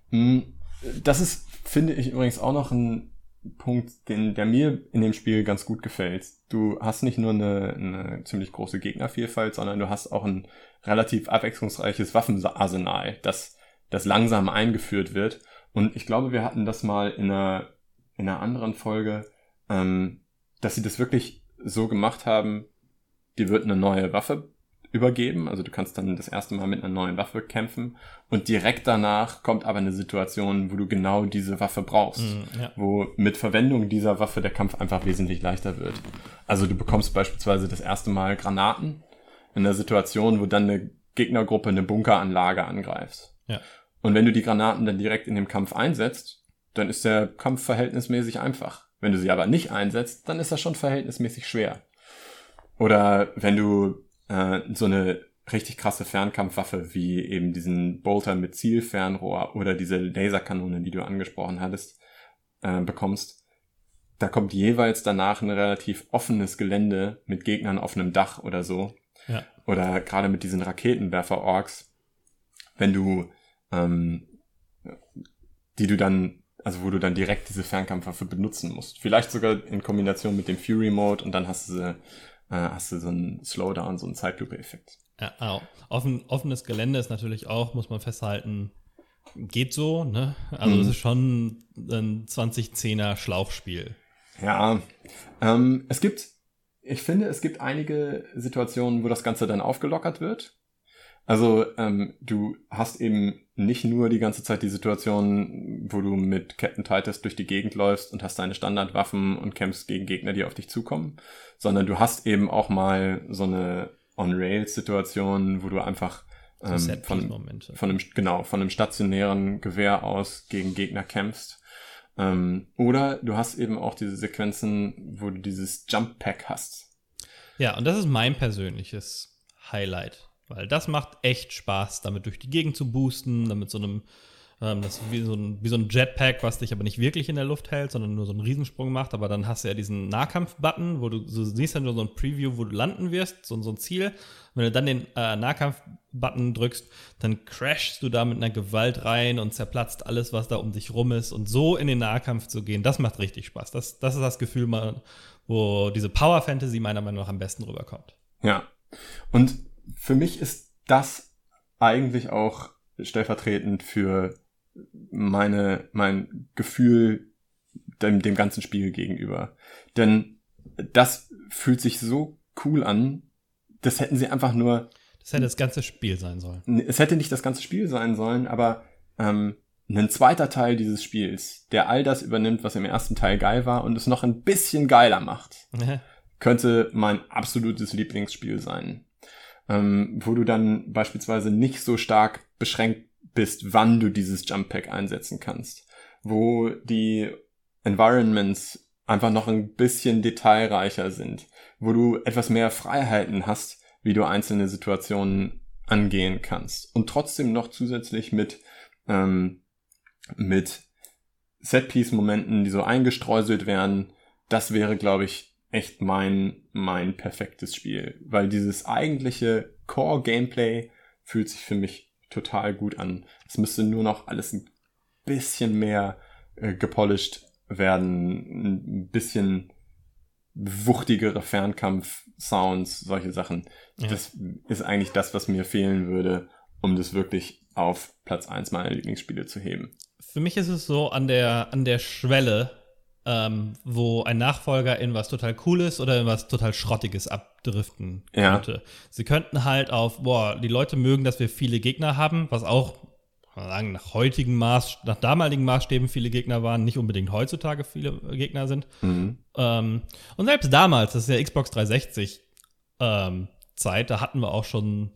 Hm, das ist, finde ich übrigens auch noch ein Punkt, den, der mir in dem Spiel ganz gut gefällt. Du hast nicht nur eine, eine ziemlich große Gegnervielfalt, sondern du hast auch ein relativ abwechslungsreiches Waffenarsenal, das, das langsam eingeführt wird und ich glaube, wir hatten das mal in einer, in einer anderen Folge, ähm, dass sie das wirklich so gemacht haben, die wird eine neue Waffe übergeben. Also du kannst dann das erste Mal mit einer neuen Waffe kämpfen und direkt danach kommt aber eine Situation, wo du genau diese Waffe brauchst, mm, ja. wo mit Verwendung dieser Waffe der Kampf einfach wesentlich leichter wird. Also du bekommst beispielsweise das erste Mal Granaten in einer Situation, wo dann eine Gegnergruppe eine Bunkeranlage angreift. Ja. Und wenn du die Granaten dann direkt in dem Kampf einsetzt, dann ist der Kampf verhältnismäßig einfach. Wenn du sie aber nicht einsetzt, dann ist das schon verhältnismäßig schwer. Oder wenn du äh, so eine richtig krasse Fernkampfwaffe wie eben diesen Bolter mit Zielfernrohr oder diese Laserkanone, die du angesprochen hattest, äh, bekommst, da kommt jeweils danach ein relativ offenes Gelände mit Gegnern auf einem Dach oder so. Ja. Oder gerade mit diesen Raketenwerfer-Orks. Wenn du ähm, die du dann, also wo du dann direkt diese Fernkampfwaffe benutzen musst. Vielleicht sogar in Kombination mit dem Fury Mode und dann hast du, äh, hast du so einen Slowdown, so einen Zeitlupe-Effekt. Ja, auch. Offen, offenes Gelände ist natürlich auch, muss man festhalten, geht so, ne? Also es mhm. ist schon ein 2010er Schlauchspiel. Ja, ähm, es gibt, ich finde, es gibt einige Situationen, wo das Ganze dann aufgelockert wird. Also ähm, du hast eben nicht nur die ganze Zeit die Situation, wo du mit Captain Titus durch die Gegend läufst und hast deine Standardwaffen und kämpfst gegen Gegner, die auf dich zukommen, sondern du hast eben auch mal so eine On-Rails-Situation, wo du einfach ähm, von, von einem genau von einem stationären Gewehr aus gegen Gegner kämpfst. Ähm, oder du hast eben auch diese Sequenzen, wo du dieses Jump Pack hast. Ja, und das ist mein persönliches Highlight weil das macht echt Spaß, damit durch die Gegend zu boosten, damit so einem, ähm, das wie so, ein, wie so ein Jetpack, was dich aber nicht wirklich in der Luft hält, sondern nur so einen Riesensprung macht. Aber dann hast du ja diesen Nahkampf-Button, wo du so siehst dann so ein Preview, wo du landen wirst, so, so ein Ziel. Und wenn du dann den äh, Nahkampf-Button drückst, dann crashst du da mit einer Gewalt rein und zerplatzt alles, was da um dich rum ist. Und so in den Nahkampf zu gehen, das macht richtig Spaß. Das, das ist das Gefühl, wo diese Power Fantasy meiner Meinung nach am besten rüberkommt. Ja. Und für mich ist das eigentlich auch stellvertretend für meine, mein Gefühl dem, dem ganzen Spiel gegenüber. Denn das fühlt sich so cool an, das hätten sie einfach nur. Das hätte das ganze Spiel sein sollen. Es hätte nicht das ganze Spiel sein sollen, aber ähm, ein zweiter Teil dieses Spiels, der all das übernimmt, was im ersten Teil geil war und es noch ein bisschen geiler macht, könnte mein absolutes Lieblingsspiel sein ähm, wo du dann beispielsweise nicht so stark beschränkt bist, wann du dieses Jump Pack einsetzen kannst, wo die Environments einfach noch ein bisschen detailreicher sind, wo du etwas mehr Freiheiten hast, wie du einzelne Situationen angehen kannst. Und trotzdem noch zusätzlich mit ähm, mit Setpiece-Momenten, die so eingestreuselt werden, das wäre, glaube ich, echt mein, mein perfektes Spiel, weil dieses eigentliche Core-Gameplay fühlt sich für mich total gut an. Es müsste nur noch alles ein bisschen mehr äh, gepolished werden, ein bisschen wuchtigere Fernkampf-Sounds, solche Sachen. Ja. Das ist eigentlich das, was mir fehlen würde, um das wirklich auf Platz eins meiner Lieblingsspiele zu heben. Für mich ist es so an der, an der Schwelle ähm, wo ein Nachfolger in was total Cooles oder in was total Schrottiges abdriften könnte. Ja. Sie könnten halt auf, boah, die Leute mögen, dass wir viele Gegner haben, was auch sagen, nach heutigen Maß, nach damaligen Maßstäben viele Gegner waren, nicht unbedingt heutzutage viele Gegner sind. Mhm. Ähm, und selbst damals, das ist ja Xbox 360 ähm, Zeit, da hatten wir auch schon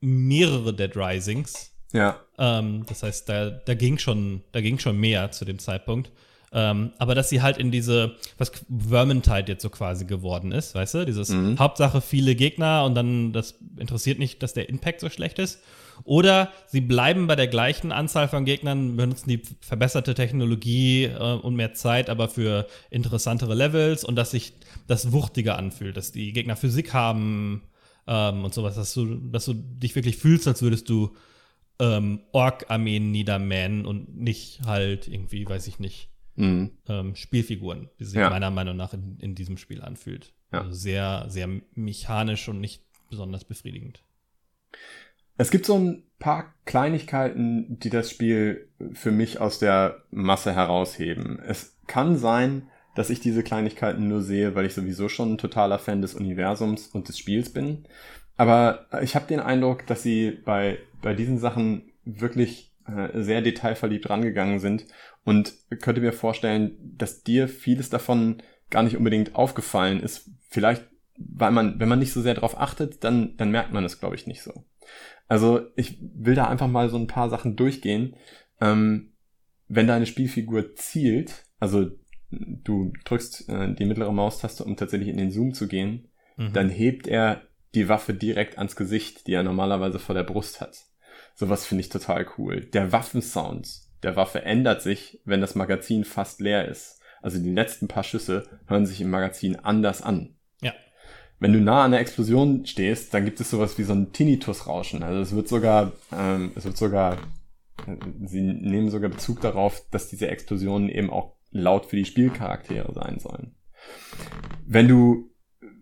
mehrere Dead Risings. Ja. Ähm, das heißt, da, da ging schon, da ging schon mehr zu dem Zeitpunkt. Ähm, aber dass sie halt in diese, was Vermintide jetzt so quasi geworden ist, weißt du? Dieses mhm. Hauptsache viele Gegner und dann das interessiert nicht, dass der Impact so schlecht ist. Oder sie bleiben bei der gleichen Anzahl von Gegnern, benutzen die verbesserte Technologie äh, und mehr Zeit, aber für interessantere Levels und dass sich das wuchtiger anfühlt, dass die Gegner Physik haben ähm, und sowas, dass du, dass du dich wirklich fühlst, als würdest du ähm, Ork-Armeen niedermähen und nicht halt irgendwie, weiß ich nicht, mhm. ähm, Spielfiguren, wie sich ja. meiner Meinung nach in, in diesem Spiel anfühlt. Ja. Also sehr, sehr mechanisch und nicht besonders befriedigend. Es gibt so ein paar Kleinigkeiten, die das Spiel für mich aus der Masse herausheben. Es kann sein, dass ich diese Kleinigkeiten nur sehe, weil ich sowieso schon ein totaler Fan des Universums und des Spiels bin. Aber ich habe den Eindruck, dass sie bei, bei diesen Sachen wirklich sehr detailverliebt rangegangen sind und könnte mir vorstellen, dass dir vieles davon gar nicht unbedingt aufgefallen ist. Vielleicht, weil man, wenn man nicht so sehr darauf achtet, dann, dann merkt man es, glaube ich, nicht so. Also ich will da einfach mal so ein paar Sachen durchgehen. Ähm, wenn deine Spielfigur zielt, also du drückst äh, die mittlere Maustaste, um tatsächlich in den Zoom zu gehen, mhm. dann hebt er die Waffe direkt ans Gesicht, die er normalerweise vor der Brust hat. Sowas finde ich total cool. Der Waffensound der Waffe ändert sich, wenn das Magazin fast leer ist. Also die letzten paar Schüsse hören sich im Magazin anders an. Ja. Wenn du nah an der Explosion stehst, dann gibt es sowas wie so ein Tinnitus-Rauschen. Also es wird sogar, ähm, es wird sogar, äh, sie nehmen sogar Bezug darauf, dass diese Explosionen eben auch laut für die Spielcharaktere sein sollen. Wenn du,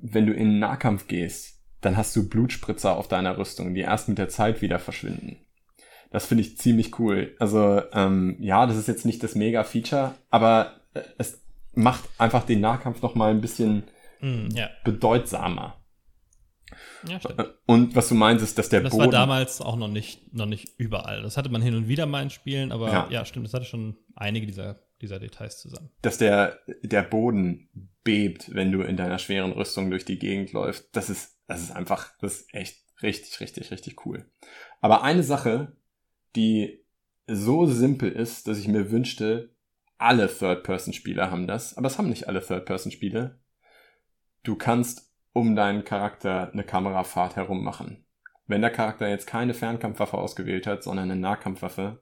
wenn du in Nahkampf gehst, dann hast du Blutspritzer auf deiner Rüstung, die erst mit der Zeit wieder verschwinden. Das finde ich ziemlich cool. Also ähm, ja, das ist jetzt nicht das Mega-Feature, aber äh, es macht einfach den Nahkampf noch mal ein bisschen mm, yeah. bedeutsamer. Ja, stimmt. Und was du meinst, ist, dass der das Boden. Das war damals auch noch nicht, noch nicht überall. Das hatte man hin und wieder mal in Spielen, aber ja, ja stimmt, das hatte schon einige dieser, dieser Details zusammen. Dass der, der Boden bebt, wenn du in deiner schweren Rüstung durch die Gegend läufst, das ist, das ist einfach, das ist echt richtig, richtig, richtig cool. Aber eine Sache, die so simpel ist, dass ich mir wünschte, alle Third-Person-Spieler haben das, aber es haben nicht alle Third-Person-Spiele. Du kannst um deinen Charakter eine Kamerafahrt herum machen. Wenn der Charakter jetzt keine Fernkampfwaffe ausgewählt hat, sondern eine Nahkampfwaffe,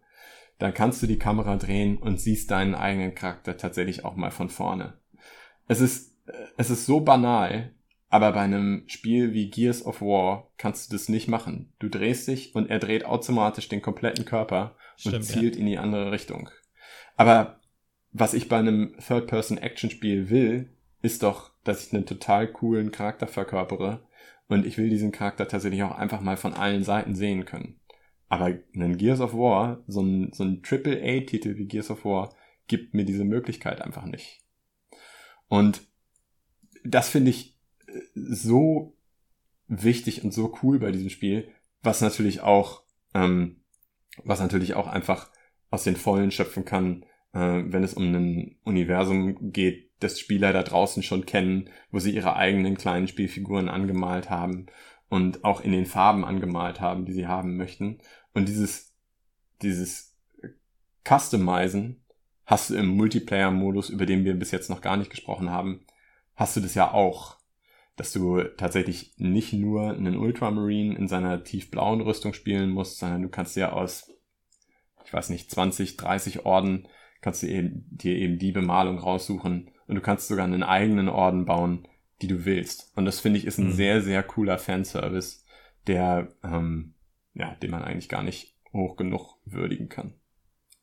dann kannst du die Kamera drehen und siehst deinen eigenen Charakter tatsächlich auch mal von vorne. Es ist, es ist so banal, aber bei einem Spiel wie Gears of War kannst du das nicht machen. Du drehst dich und er dreht automatisch den kompletten Körper Stimmt, und zielt ja. in die andere Richtung. Aber was ich bei einem Third-Person-Action-Spiel will, ist doch, dass ich einen total coolen Charakter verkörpere und ich will diesen Charakter tatsächlich auch einfach mal von allen Seiten sehen können. Aber ein Gears of War, so ein, so ein Triple-A-Titel wie Gears of War, gibt mir diese Möglichkeit einfach nicht. Und das finde ich äh, so wichtig und so cool bei diesem Spiel, was natürlich auch, ähm, was natürlich auch einfach aus den Vollen schöpfen kann, äh, wenn es um ein Universum geht, das Spieler da draußen schon kennen, wo sie ihre eigenen kleinen Spielfiguren angemalt haben und auch in den Farben angemalt haben, die sie haben möchten. Und dieses, dieses Customizen hast du im Multiplayer-Modus, über den wir bis jetzt noch gar nicht gesprochen haben, hast du das ja auch. Dass du tatsächlich nicht nur einen Ultramarine in seiner tiefblauen Rüstung spielen musst, sondern du kannst ja aus, ich weiß nicht, 20, 30 Orden kannst du eben, dir eben die Bemalung raussuchen und du kannst sogar einen eigenen Orden bauen, die du willst. Und das finde ich ist ein mhm. sehr, sehr cooler Fanservice, der, ähm, ja, den man eigentlich gar nicht hoch genug würdigen kann.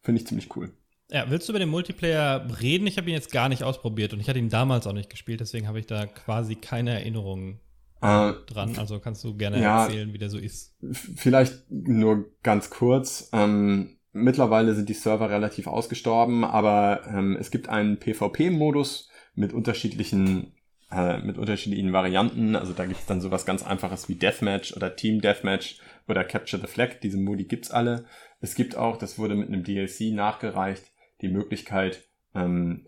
Finde ich ziemlich cool. Ja, willst du über den Multiplayer reden? Ich habe ihn jetzt gar nicht ausprobiert und ich hatte ihn damals auch nicht gespielt, deswegen habe ich da quasi keine Erinnerungen äh, dran. Also kannst du gerne ja, erzählen, wie der so ist. Vielleicht nur ganz kurz. Ähm, Mittlerweile sind die Server relativ ausgestorben, aber ähm, es gibt einen PvP-Modus mit unterschiedlichen äh, mit unterschiedlichen Varianten. Also da gibt es dann sowas ganz einfaches wie Deathmatch oder Team Deathmatch oder Capture the Flag. Diese Modi gibt's alle. Es gibt auch, das wurde mit einem DLC nachgereicht, die Möglichkeit, ähm,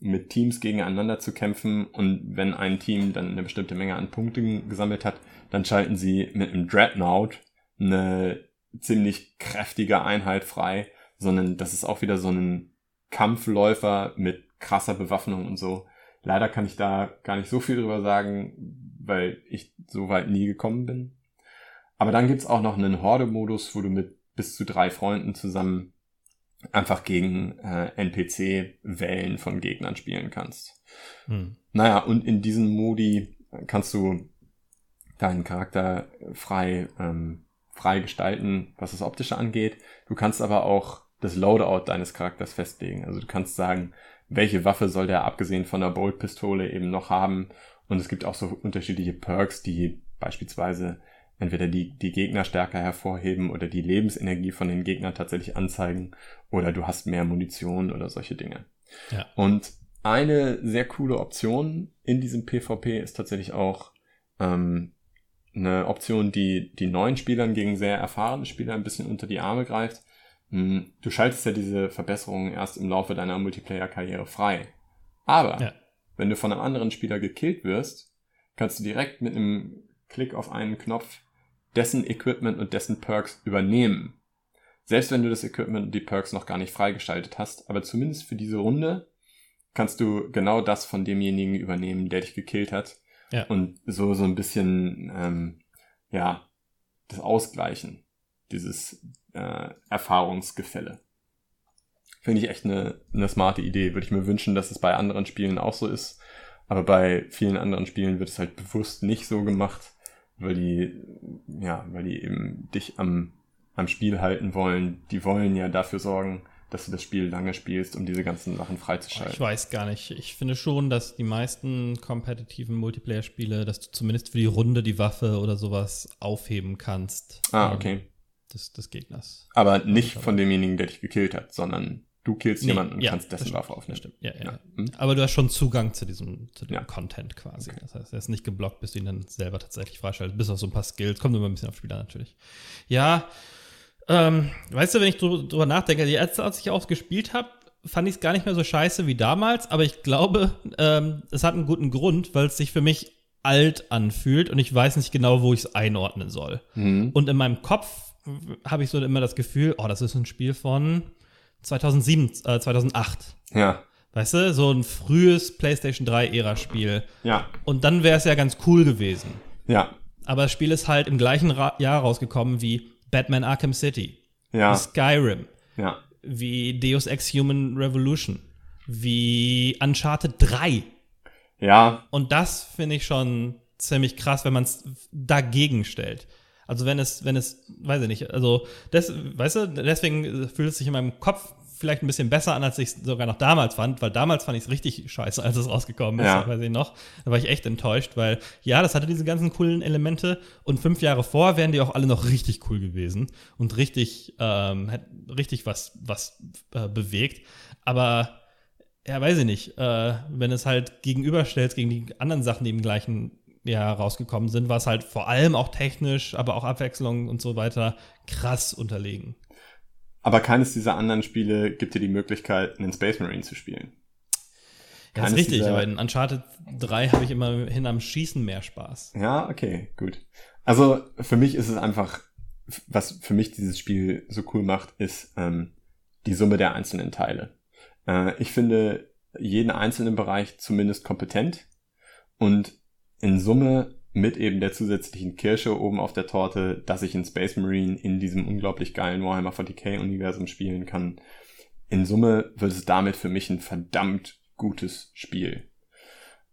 mit Teams gegeneinander zu kämpfen und wenn ein Team dann eine bestimmte Menge an Punkten gesammelt hat, dann schalten sie mit einem Dreadnought eine ziemlich kräftige Einheit frei, sondern das ist auch wieder so ein Kampfläufer mit krasser Bewaffnung und so. Leider kann ich da gar nicht so viel drüber sagen, weil ich so weit nie gekommen bin. Aber dann gibt's auch noch einen Horde-Modus, wo du mit bis zu drei Freunden zusammen einfach gegen äh, NPC-Wellen von Gegnern spielen kannst. Hm. Naja, und in diesen Modi kannst du deinen Charakter frei ähm, frei gestalten, was das Optische angeht. Du kannst aber auch das Loadout deines Charakters festlegen. Also du kannst sagen, welche Waffe soll der abgesehen von der Bolt-Pistole eben noch haben. Und es gibt auch so unterschiedliche Perks, die beispielsweise entweder die, die Gegner stärker hervorheben oder die Lebensenergie von den Gegnern tatsächlich anzeigen oder du hast mehr Munition oder solche Dinge. Ja. Und eine sehr coole Option in diesem PvP ist tatsächlich auch ähm, eine Option, die die neuen Spielern gegen sehr erfahrene Spieler ein bisschen unter die Arme greift. Hm, du schaltest ja diese Verbesserungen erst im Laufe deiner Multiplayer-Karriere frei. Aber ja. wenn du von einem anderen Spieler gekillt wirst, kannst du direkt mit einem Klick auf einen Knopf dessen Equipment und dessen Perks übernehmen. Selbst wenn du das Equipment und die Perks noch gar nicht freigeschaltet hast, aber zumindest für diese Runde kannst du genau das von demjenigen übernehmen, der dich gekillt hat ja. Und so, so ein bisschen, ähm, ja, das Ausgleichen, dieses äh, Erfahrungsgefälle. Finde ich echt eine, eine smarte Idee. Würde ich mir wünschen, dass es bei anderen Spielen auch so ist. Aber bei vielen anderen Spielen wird es halt bewusst nicht so gemacht, weil die, ja, weil die eben dich am, am Spiel halten wollen. Die wollen ja dafür sorgen, dass du das Spiel lange spielst, um diese ganzen Sachen freizuschalten. Ich weiß gar nicht. Ich finde schon, dass die meisten kompetitiven Multiplayer-Spiele, dass du zumindest für die Runde die Waffe oder sowas aufheben kannst. Ah, ähm, okay. Des, des Gegners. Aber nicht von demjenigen, der dich gekillt hat, sondern Du killst nee, jemanden und ja, kannst dessen Waffe aufnehmen. Stimmt. Ja, ja, ja. Hm? Aber du hast schon Zugang zu diesem, zu dem Content quasi. Okay. Das heißt, er ist nicht geblockt, bis du ihn dann selber tatsächlich freischaltest. Bis auf so ein paar Skills. Kommt immer ein bisschen auf Spieler natürlich. Ja, ähm, weißt du, wenn ich drüber, nachdenke, als, als ich auch gespielt habe, fand ich es gar nicht mehr so scheiße wie damals, aber ich glaube, ähm, es hat einen guten Grund, weil es sich für mich alt anfühlt und ich weiß nicht genau, wo ich es einordnen soll. Mhm. Und in meinem Kopf habe ich so immer das Gefühl, oh, das ist ein Spiel von 2007, äh, 2008. Ja. Weißt du, so ein frühes PlayStation 3-Ära-Spiel. Ja. Und dann wäre es ja ganz cool gewesen. Ja. Aber das Spiel ist halt im gleichen Ra Jahr rausgekommen wie Batman Arkham City. Ja. Wie Skyrim. Ja. Wie Deus Ex Human Revolution. Wie Uncharted 3. Ja. Und das finde ich schon ziemlich krass, wenn man es dagegen stellt. Also wenn es, wenn es, weiß ich nicht, also das, weißt du, deswegen fühlt es sich in meinem Kopf vielleicht ein bisschen besser an, als ich es sogar noch damals fand, weil damals fand ich es richtig scheiße, als es rausgekommen ist, ja. weiß ich noch. Da war ich echt enttäuscht, weil ja, das hatte diese ganzen coolen Elemente und fünf Jahre vor wären die auch alle noch richtig cool gewesen und richtig, ähm, richtig was, was äh, bewegt. Aber ja, weiß ich nicht, äh, wenn es halt gegenüberstellst gegen die anderen Sachen, die im gleichen ja rausgekommen sind, war es halt vor allem auch technisch, aber auch Abwechslung und so weiter krass unterlegen. Aber keines dieser anderen Spiele gibt dir die Möglichkeit, einen Space Marine zu spielen. Ja, das ist richtig, aber in Uncharted 3 habe ich immerhin am Schießen mehr Spaß. Ja, okay, gut. Also für mich ist es einfach, was für mich dieses Spiel so cool macht, ist ähm, die Summe der einzelnen Teile. Äh, ich finde jeden einzelnen Bereich zumindest kompetent und in Summe mit eben der zusätzlichen Kirsche oben auf der Torte, dass ich in Space Marine in diesem unglaublich geilen Warhammer 40k Universum spielen kann. In Summe wird es damit für mich ein verdammt gutes Spiel.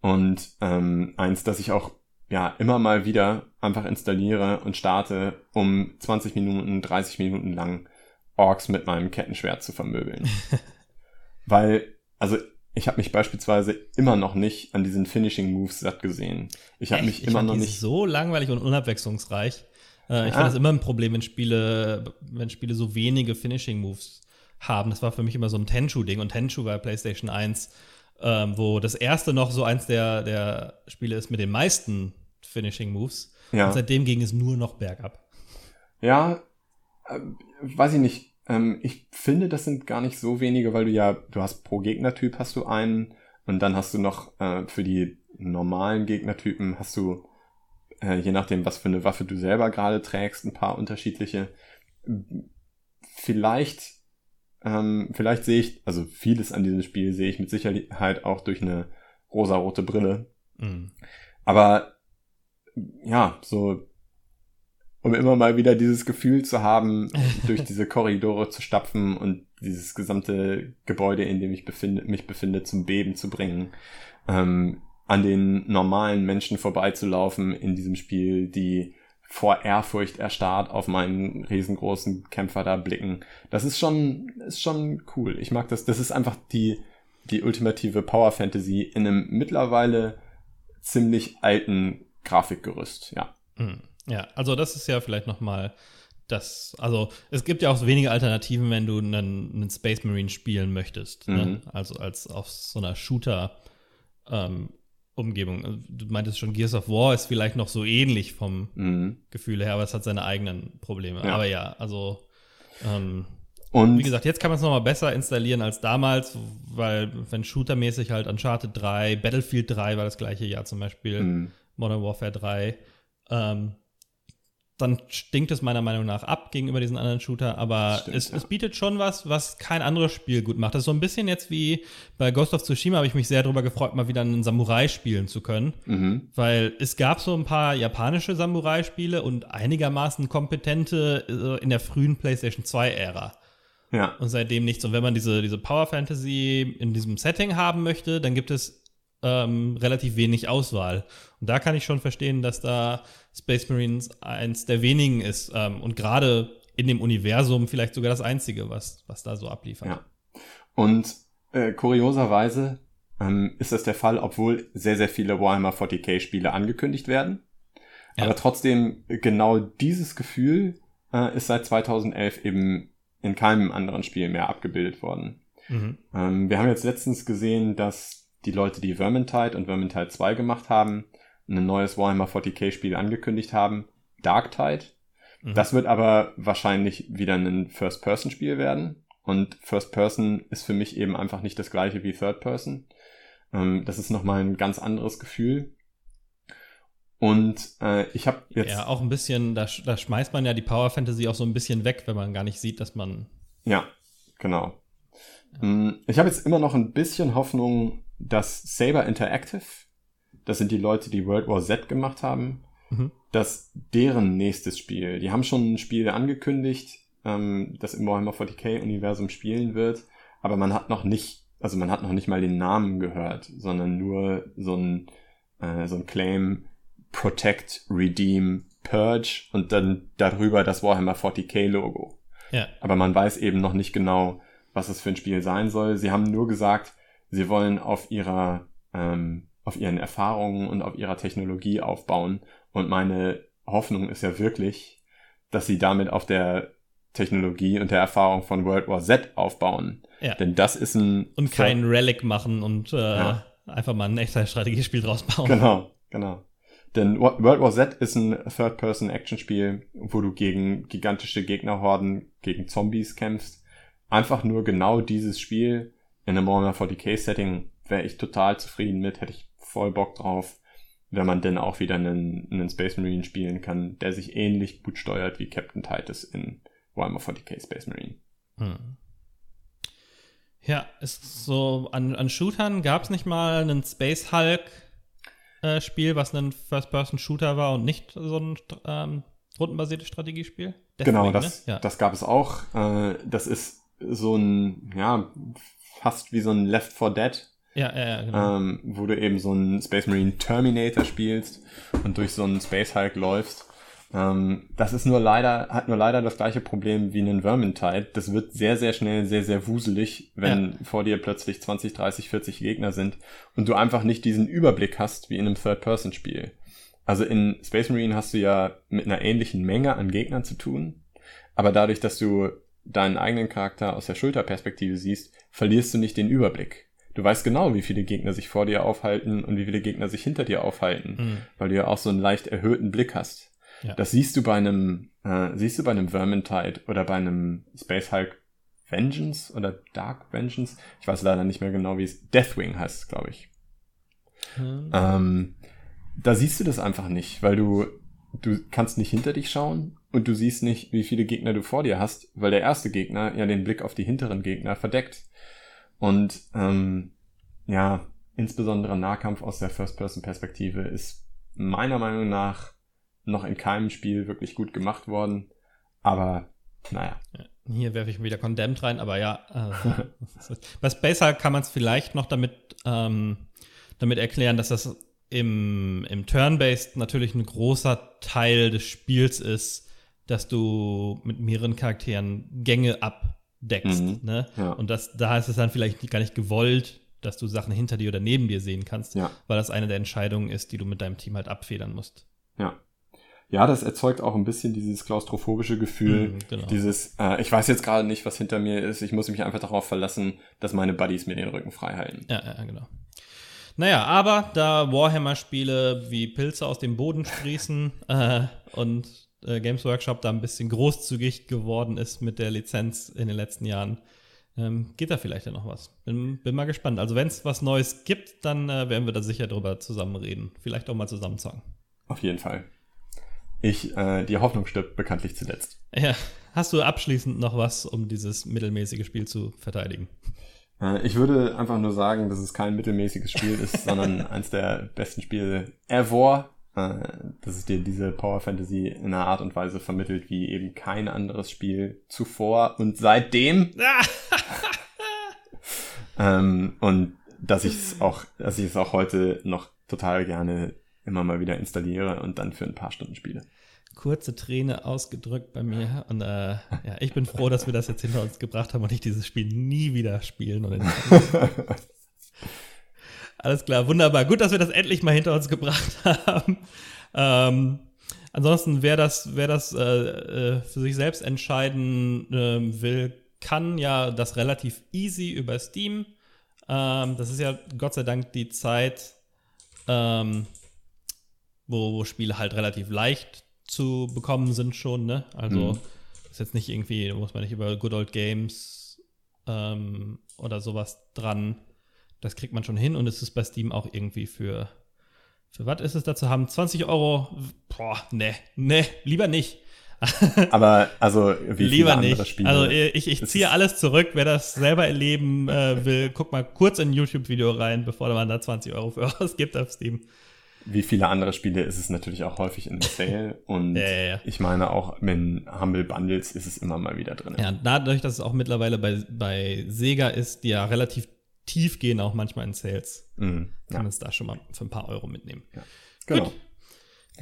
Und ähm, eins, das ich auch ja immer mal wieder einfach installiere und starte, um 20 Minuten, 30 Minuten lang Orks mit meinem Kettenschwert zu vermöbeln. Weil, also ich habe mich beispielsweise immer noch nicht an diesen Finishing Moves satt gesehen. Ich habe mich immer noch nicht so langweilig und unabwechslungsreich. Äh, ich ah. finde das immer ein Problem, wenn Spiele, wenn Spiele so wenige Finishing Moves haben. Das war für mich immer so ein Tenshu-Ding und Tenshu war PlayStation 1, ähm, wo das erste noch so eins der, der Spiele ist mit den meisten Finishing Moves. Ja. Und seitdem ging es nur noch bergab. Ja, äh, weiß ich nicht ähm, ich finde, das sind gar nicht so wenige, weil du ja, du hast pro Gegnertyp hast du einen und dann hast du noch äh, für die normalen Gegnertypen hast du, äh, je nachdem, was für eine Waffe du selber gerade trägst, ein paar unterschiedliche. Vielleicht, ähm, vielleicht sehe ich, also vieles an diesem Spiel sehe ich mit Sicherheit auch durch eine rosarote Brille. Mhm. Aber ja, so um immer mal wieder dieses Gefühl zu haben, durch diese Korridore zu stapfen und dieses gesamte Gebäude, in dem ich befinde, mich befinde, zum Beben zu bringen. Ähm, an den normalen Menschen vorbeizulaufen in diesem Spiel, die vor Ehrfurcht erstarrt auf meinen riesengroßen Kämpfer da blicken. Das ist schon, ist schon cool. Ich mag das. Das ist einfach die, die ultimative Power Fantasy in einem mittlerweile ziemlich alten Grafikgerüst, ja. Mhm. Ja, also das ist ja vielleicht noch mal das, also es gibt ja auch wenige Alternativen, wenn du einen, einen Space Marine spielen möchtest. Ne? Mhm. Ne? Also als auf so einer Shooter ähm, Umgebung. Also, du meintest schon, Gears of War ist vielleicht noch so ähnlich vom mhm. Gefühl her, aber es hat seine eigenen Probleme. Ja. Aber ja, also ähm, und wie gesagt, jetzt kann man es nochmal besser installieren als damals, weil wenn shootermäßig halt Uncharted 3, Battlefield 3 war das gleiche Jahr zum Beispiel, mhm. Modern Warfare 3, ähm, dann stinkt es meiner Meinung nach ab gegenüber diesen anderen Shooter, aber Stimmt, es, ja. es, bietet schon was, was kein anderes Spiel gut macht. Das ist so ein bisschen jetzt wie bei Ghost of Tsushima, habe ich mich sehr darüber gefreut, mal wieder einen Samurai spielen zu können, mhm. weil es gab so ein paar japanische Samurai-Spiele und einigermaßen kompetente äh, in der frühen PlayStation 2-Ära. Ja. Und seitdem nichts. Und wenn man diese, diese Power Fantasy in diesem Setting haben möchte, dann gibt es ähm, relativ wenig Auswahl. Und da kann ich schon verstehen, dass da Space Marines eins der wenigen ist ähm, und gerade in dem Universum vielleicht sogar das einzige, was, was da so abliefert. Ja. Und äh, kurioserweise ähm, ist das der Fall, obwohl sehr, sehr viele Warhammer 40k Spiele angekündigt werden. Ja. Aber trotzdem genau dieses Gefühl äh, ist seit 2011 eben in keinem anderen Spiel mehr abgebildet worden. Mhm. Ähm, wir haben jetzt letztens gesehen, dass die Leute, die Vermintide und Vermintide 2 gemacht haben, ein neues Warhammer 40k Spiel angekündigt haben, Darktide. Mhm. Das wird aber wahrscheinlich wieder ein First-Person-Spiel werden. Und First-Person ist für mich eben einfach nicht das gleiche wie Third-Person. Ähm, das ist nochmal ein ganz anderes Gefühl. Und äh, ich habe jetzt. Ja, auch ein bisschen, da, da schmeißt man ja die Power Fantasy auch so ein bisschen weg, wenn man gar nicht sieht, dass man. Ja, genau. Ja. Ich habe jetzt immer noch ein bisschen Hoffnung, dass Saber Interactive, das sind die Leute, die World War Z gemacht haben, mhm. dass deren nächstes Spiel, die haben schon ein Spiel angekündigt, ähm, das im Warhammer 40k-Universum spielen wird, aber man hat noch nicht, also man hat noch nicht mal den Namen gehört, sondern nur so ein, äh, so ein Claim, Protect, Redeem, Purge und dann darüber das Warhammer 40k Logo. Ja. Aber man weiß eben noch nicht genau, was es für ein Spiel sein soll. Sie haben nur gesagt, sie wollen auf ihrer, ähm, auf ihren Erfahrungen und auf ihrer Technologie aufbauen. Und meine Hoffnung ist ja wirklich, dass sie damit auf der Technologie und der Erfahrung von World War Z aufbauen. Ja. Denn das ist ein. Und kein Relic machen und äh, ja. einfach mal ein echtes Strategiespiel draus bauen. Genau, genau. Denn World War Z ist ein Third-Person-Action-Spiel, wo du gegen gigantische Gegnerhorden, gegen Zombies kämpfst. Einfach nur genau dieses Spiel in einem Warhammer 40k-Setting wäre ich total zufrieden mit, hätte ich voll Bock drauf, wenn man denn auch wieder einen, einen Space Marine spielen kann, der sich ähnlich gut steuert wie Captain Titus in Warhammer 40k Space Marine. Hm. Ja, ist so an, an Shootern gab es nicht mal einen Space Hulk äh, Spiel, was ein First-Person-Shooter war und nicht so ein ähm, rundenbasiertes Strategiespiel? Deathwing, genau, das, ne? ja. das gab es auch. Äh, das ist so ein, ja, fast wie so ein Left 4 Dead. Ja, ja, ja, genau. Ähm, wo du eben so einen Space Marine Terminator spielst und durch so einen Space Hulk läufst. Ähm, das ist nur leider, hat nur leider das gleiche Problem wie ein Vermintide. Das wird sehr, sehr schnell sehr, sehr wuselig, wenn ja. vor dir plötzlich 20, 30, 40 Gegner sind und du einfach nicht diesen Überblick hast wie in einem Third-Person-Spiel. Also in Space Marine hast du ja mit einer ähnlichen Menge an Gegnern zu tun, aber dadurch, dass du deinen eigenen Charakter aus der Schulterperspektive siehst, verlierst du nicht den Überblick. Du weißt genau, wie viele Gegner sich vor dir aufhalten und wie viele Gegner sich hinter dir aufhalten, mhm. weil du ja auch so einen leicht erhöhten Blick hast. Ja. Das siehst du bei einem, äh, siehst du bei einem Vermintide oder bei einem Space Hulk Vengeance oder Dark Vengeance. Ich weiß leider nicht mehr genau, wie es Deathwing heißt, glaube ich. Hm. Ähm, da siehst du das einfach nicht, weil du, du kannst nicht hinter dich schauen und du siehst nicht, wie viele Gegner du vor dir hast, weil der erste Gegner ja den Blick auf die hinteren Gegner verdeckt. Und ähm, ja, insbesondere Nahkampf aus der First-Person-Perspektive ist meiner Meinung nach noch in keinem Spiel wirklich gut gemacht worden. Aber naja. Hier werfe ich wieder Condemned rein, aber ja. Äh, bei Space Hulk kann man es vielleicht noch damit, ähm, damit erklären, dass das im, im Turn-Based natürlich ein großer Teil des Spiels ist, dass du mit mehreren Charakteren Gänge abdeckst. Mhm, ne? Ja. Und das, da ist es dann vielleicht gar nicht gewollt, dass du Sachen hinter dir oder neben dir sehen kannst, ja. weil das eine der Entscheidungen ist, die du mit deinem Team halt abfedern musst. Ja ja, das erzeugt auch ein bisschen dieses klaustrophobische Gefühl, mhm, genau. dieses, äh, ich weiß jetzt gerade nicht, was hinter mir ist, ich muss mich einfach darauf verlassen, dass meine Buddies mir den Rücken frei halten. Ja, ja, genau. Naja, aber da Warhammer-Spiele wie Pilze aus dem Boden sprießen äh, und äh, Games Workshop da ein bisschen großzügig geworden ist mit der Lizenz in den letzten Jahren, ähm, geht da vielleicht ja noch was. Bin, bin mal gespannt. Also wenn es was Neues gibt, dann äh, werden wir da sicher drüber zusammen reden. Vielleicht auch mal zusammen zocken. Auf jeden Fall. Ich, äh, die Hoffnung stirbt bekanntlich zuletzt. Ja. Hast du abschließend noch was, um dieses mittelmäßige Spiel zu verteidigen? Äh, ich würde einfach nur sagen, dass es kein mittelmäßiges Spiel ist, sondern eines der besten Spiele ever. Äh, dass es dir diese Power Fantasy in einer Art und Weise vermittelt, wie eben kein anderes Spiel zuvor und seitdem. ähm, und dass ich es auch, dass ich es auch heute noch total gerne immer mal wieder installiere und dann für ein paar Stunden spiele. Kurze Träne ausgedrückt bei mir. Und äh, ja, ich bin froh, dass wir das jetzt hinter uns gebracht haben und ich dieses Spiel nie wieder spielen. Alles klar, wunderbar. Gut, dass wir das endlich mal hinter uns gebracht haben. Ähm, ansonsten, wer das, wer das äh, äh für sich selbst entscheiden äh, will, kann ja das relativ easy über Steam. Ähm, das ist ja Gott sei Dank die Zeit, ähm, wo, wo, Spiele halt relativ leicht zu bekommen sind schon, ne? Also mhm. ist jetzt nicht irgendwie, muss man nicht über Good Old Games ähm, oder sowas dran. Das kriegt man schon hin und es ist bei Steam auch irgendwie für, für was ist es dazu haben? 20 Euro? Boah, ne, ne, lieber nicht. Aber also wie Lieber viele andere nicht. Spiele. Also ich, ich ziehe alles zurück. Wer das selber erleben äh, will, guck mal kurz in ein YouTube-Video rein, bevor man da 20 Euro für ausgibt auf Steam. Wie viele andere Spiele ist es natürlich auch häufig in Sale und ja, ja, ja. ich meine auch in Humble Bundles ist es immer mal wieder drin. Ja, dadurch, dass es auch mittlerweile bei, bei Sega ist, die ja relativ tief gehen, auch manchmal in Sales, mhm, kann man es da schon mal für ein paar Euro mitnehmen. Genau. Gut.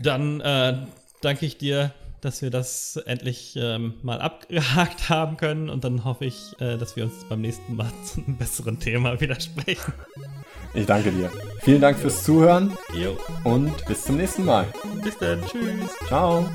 Dann äh, danke ich dir dass wir das endlich ähm, mal abgehakt haben können und dann hoffe ich, äh, dass wir uns beim nächsten Mal zu einem besseren Thema widersprechen. Ich danke dir. Vielen Dank fürs Zuhören jo. und bis zum nächsten Mal. Bis dann. Tschüss. Ciao.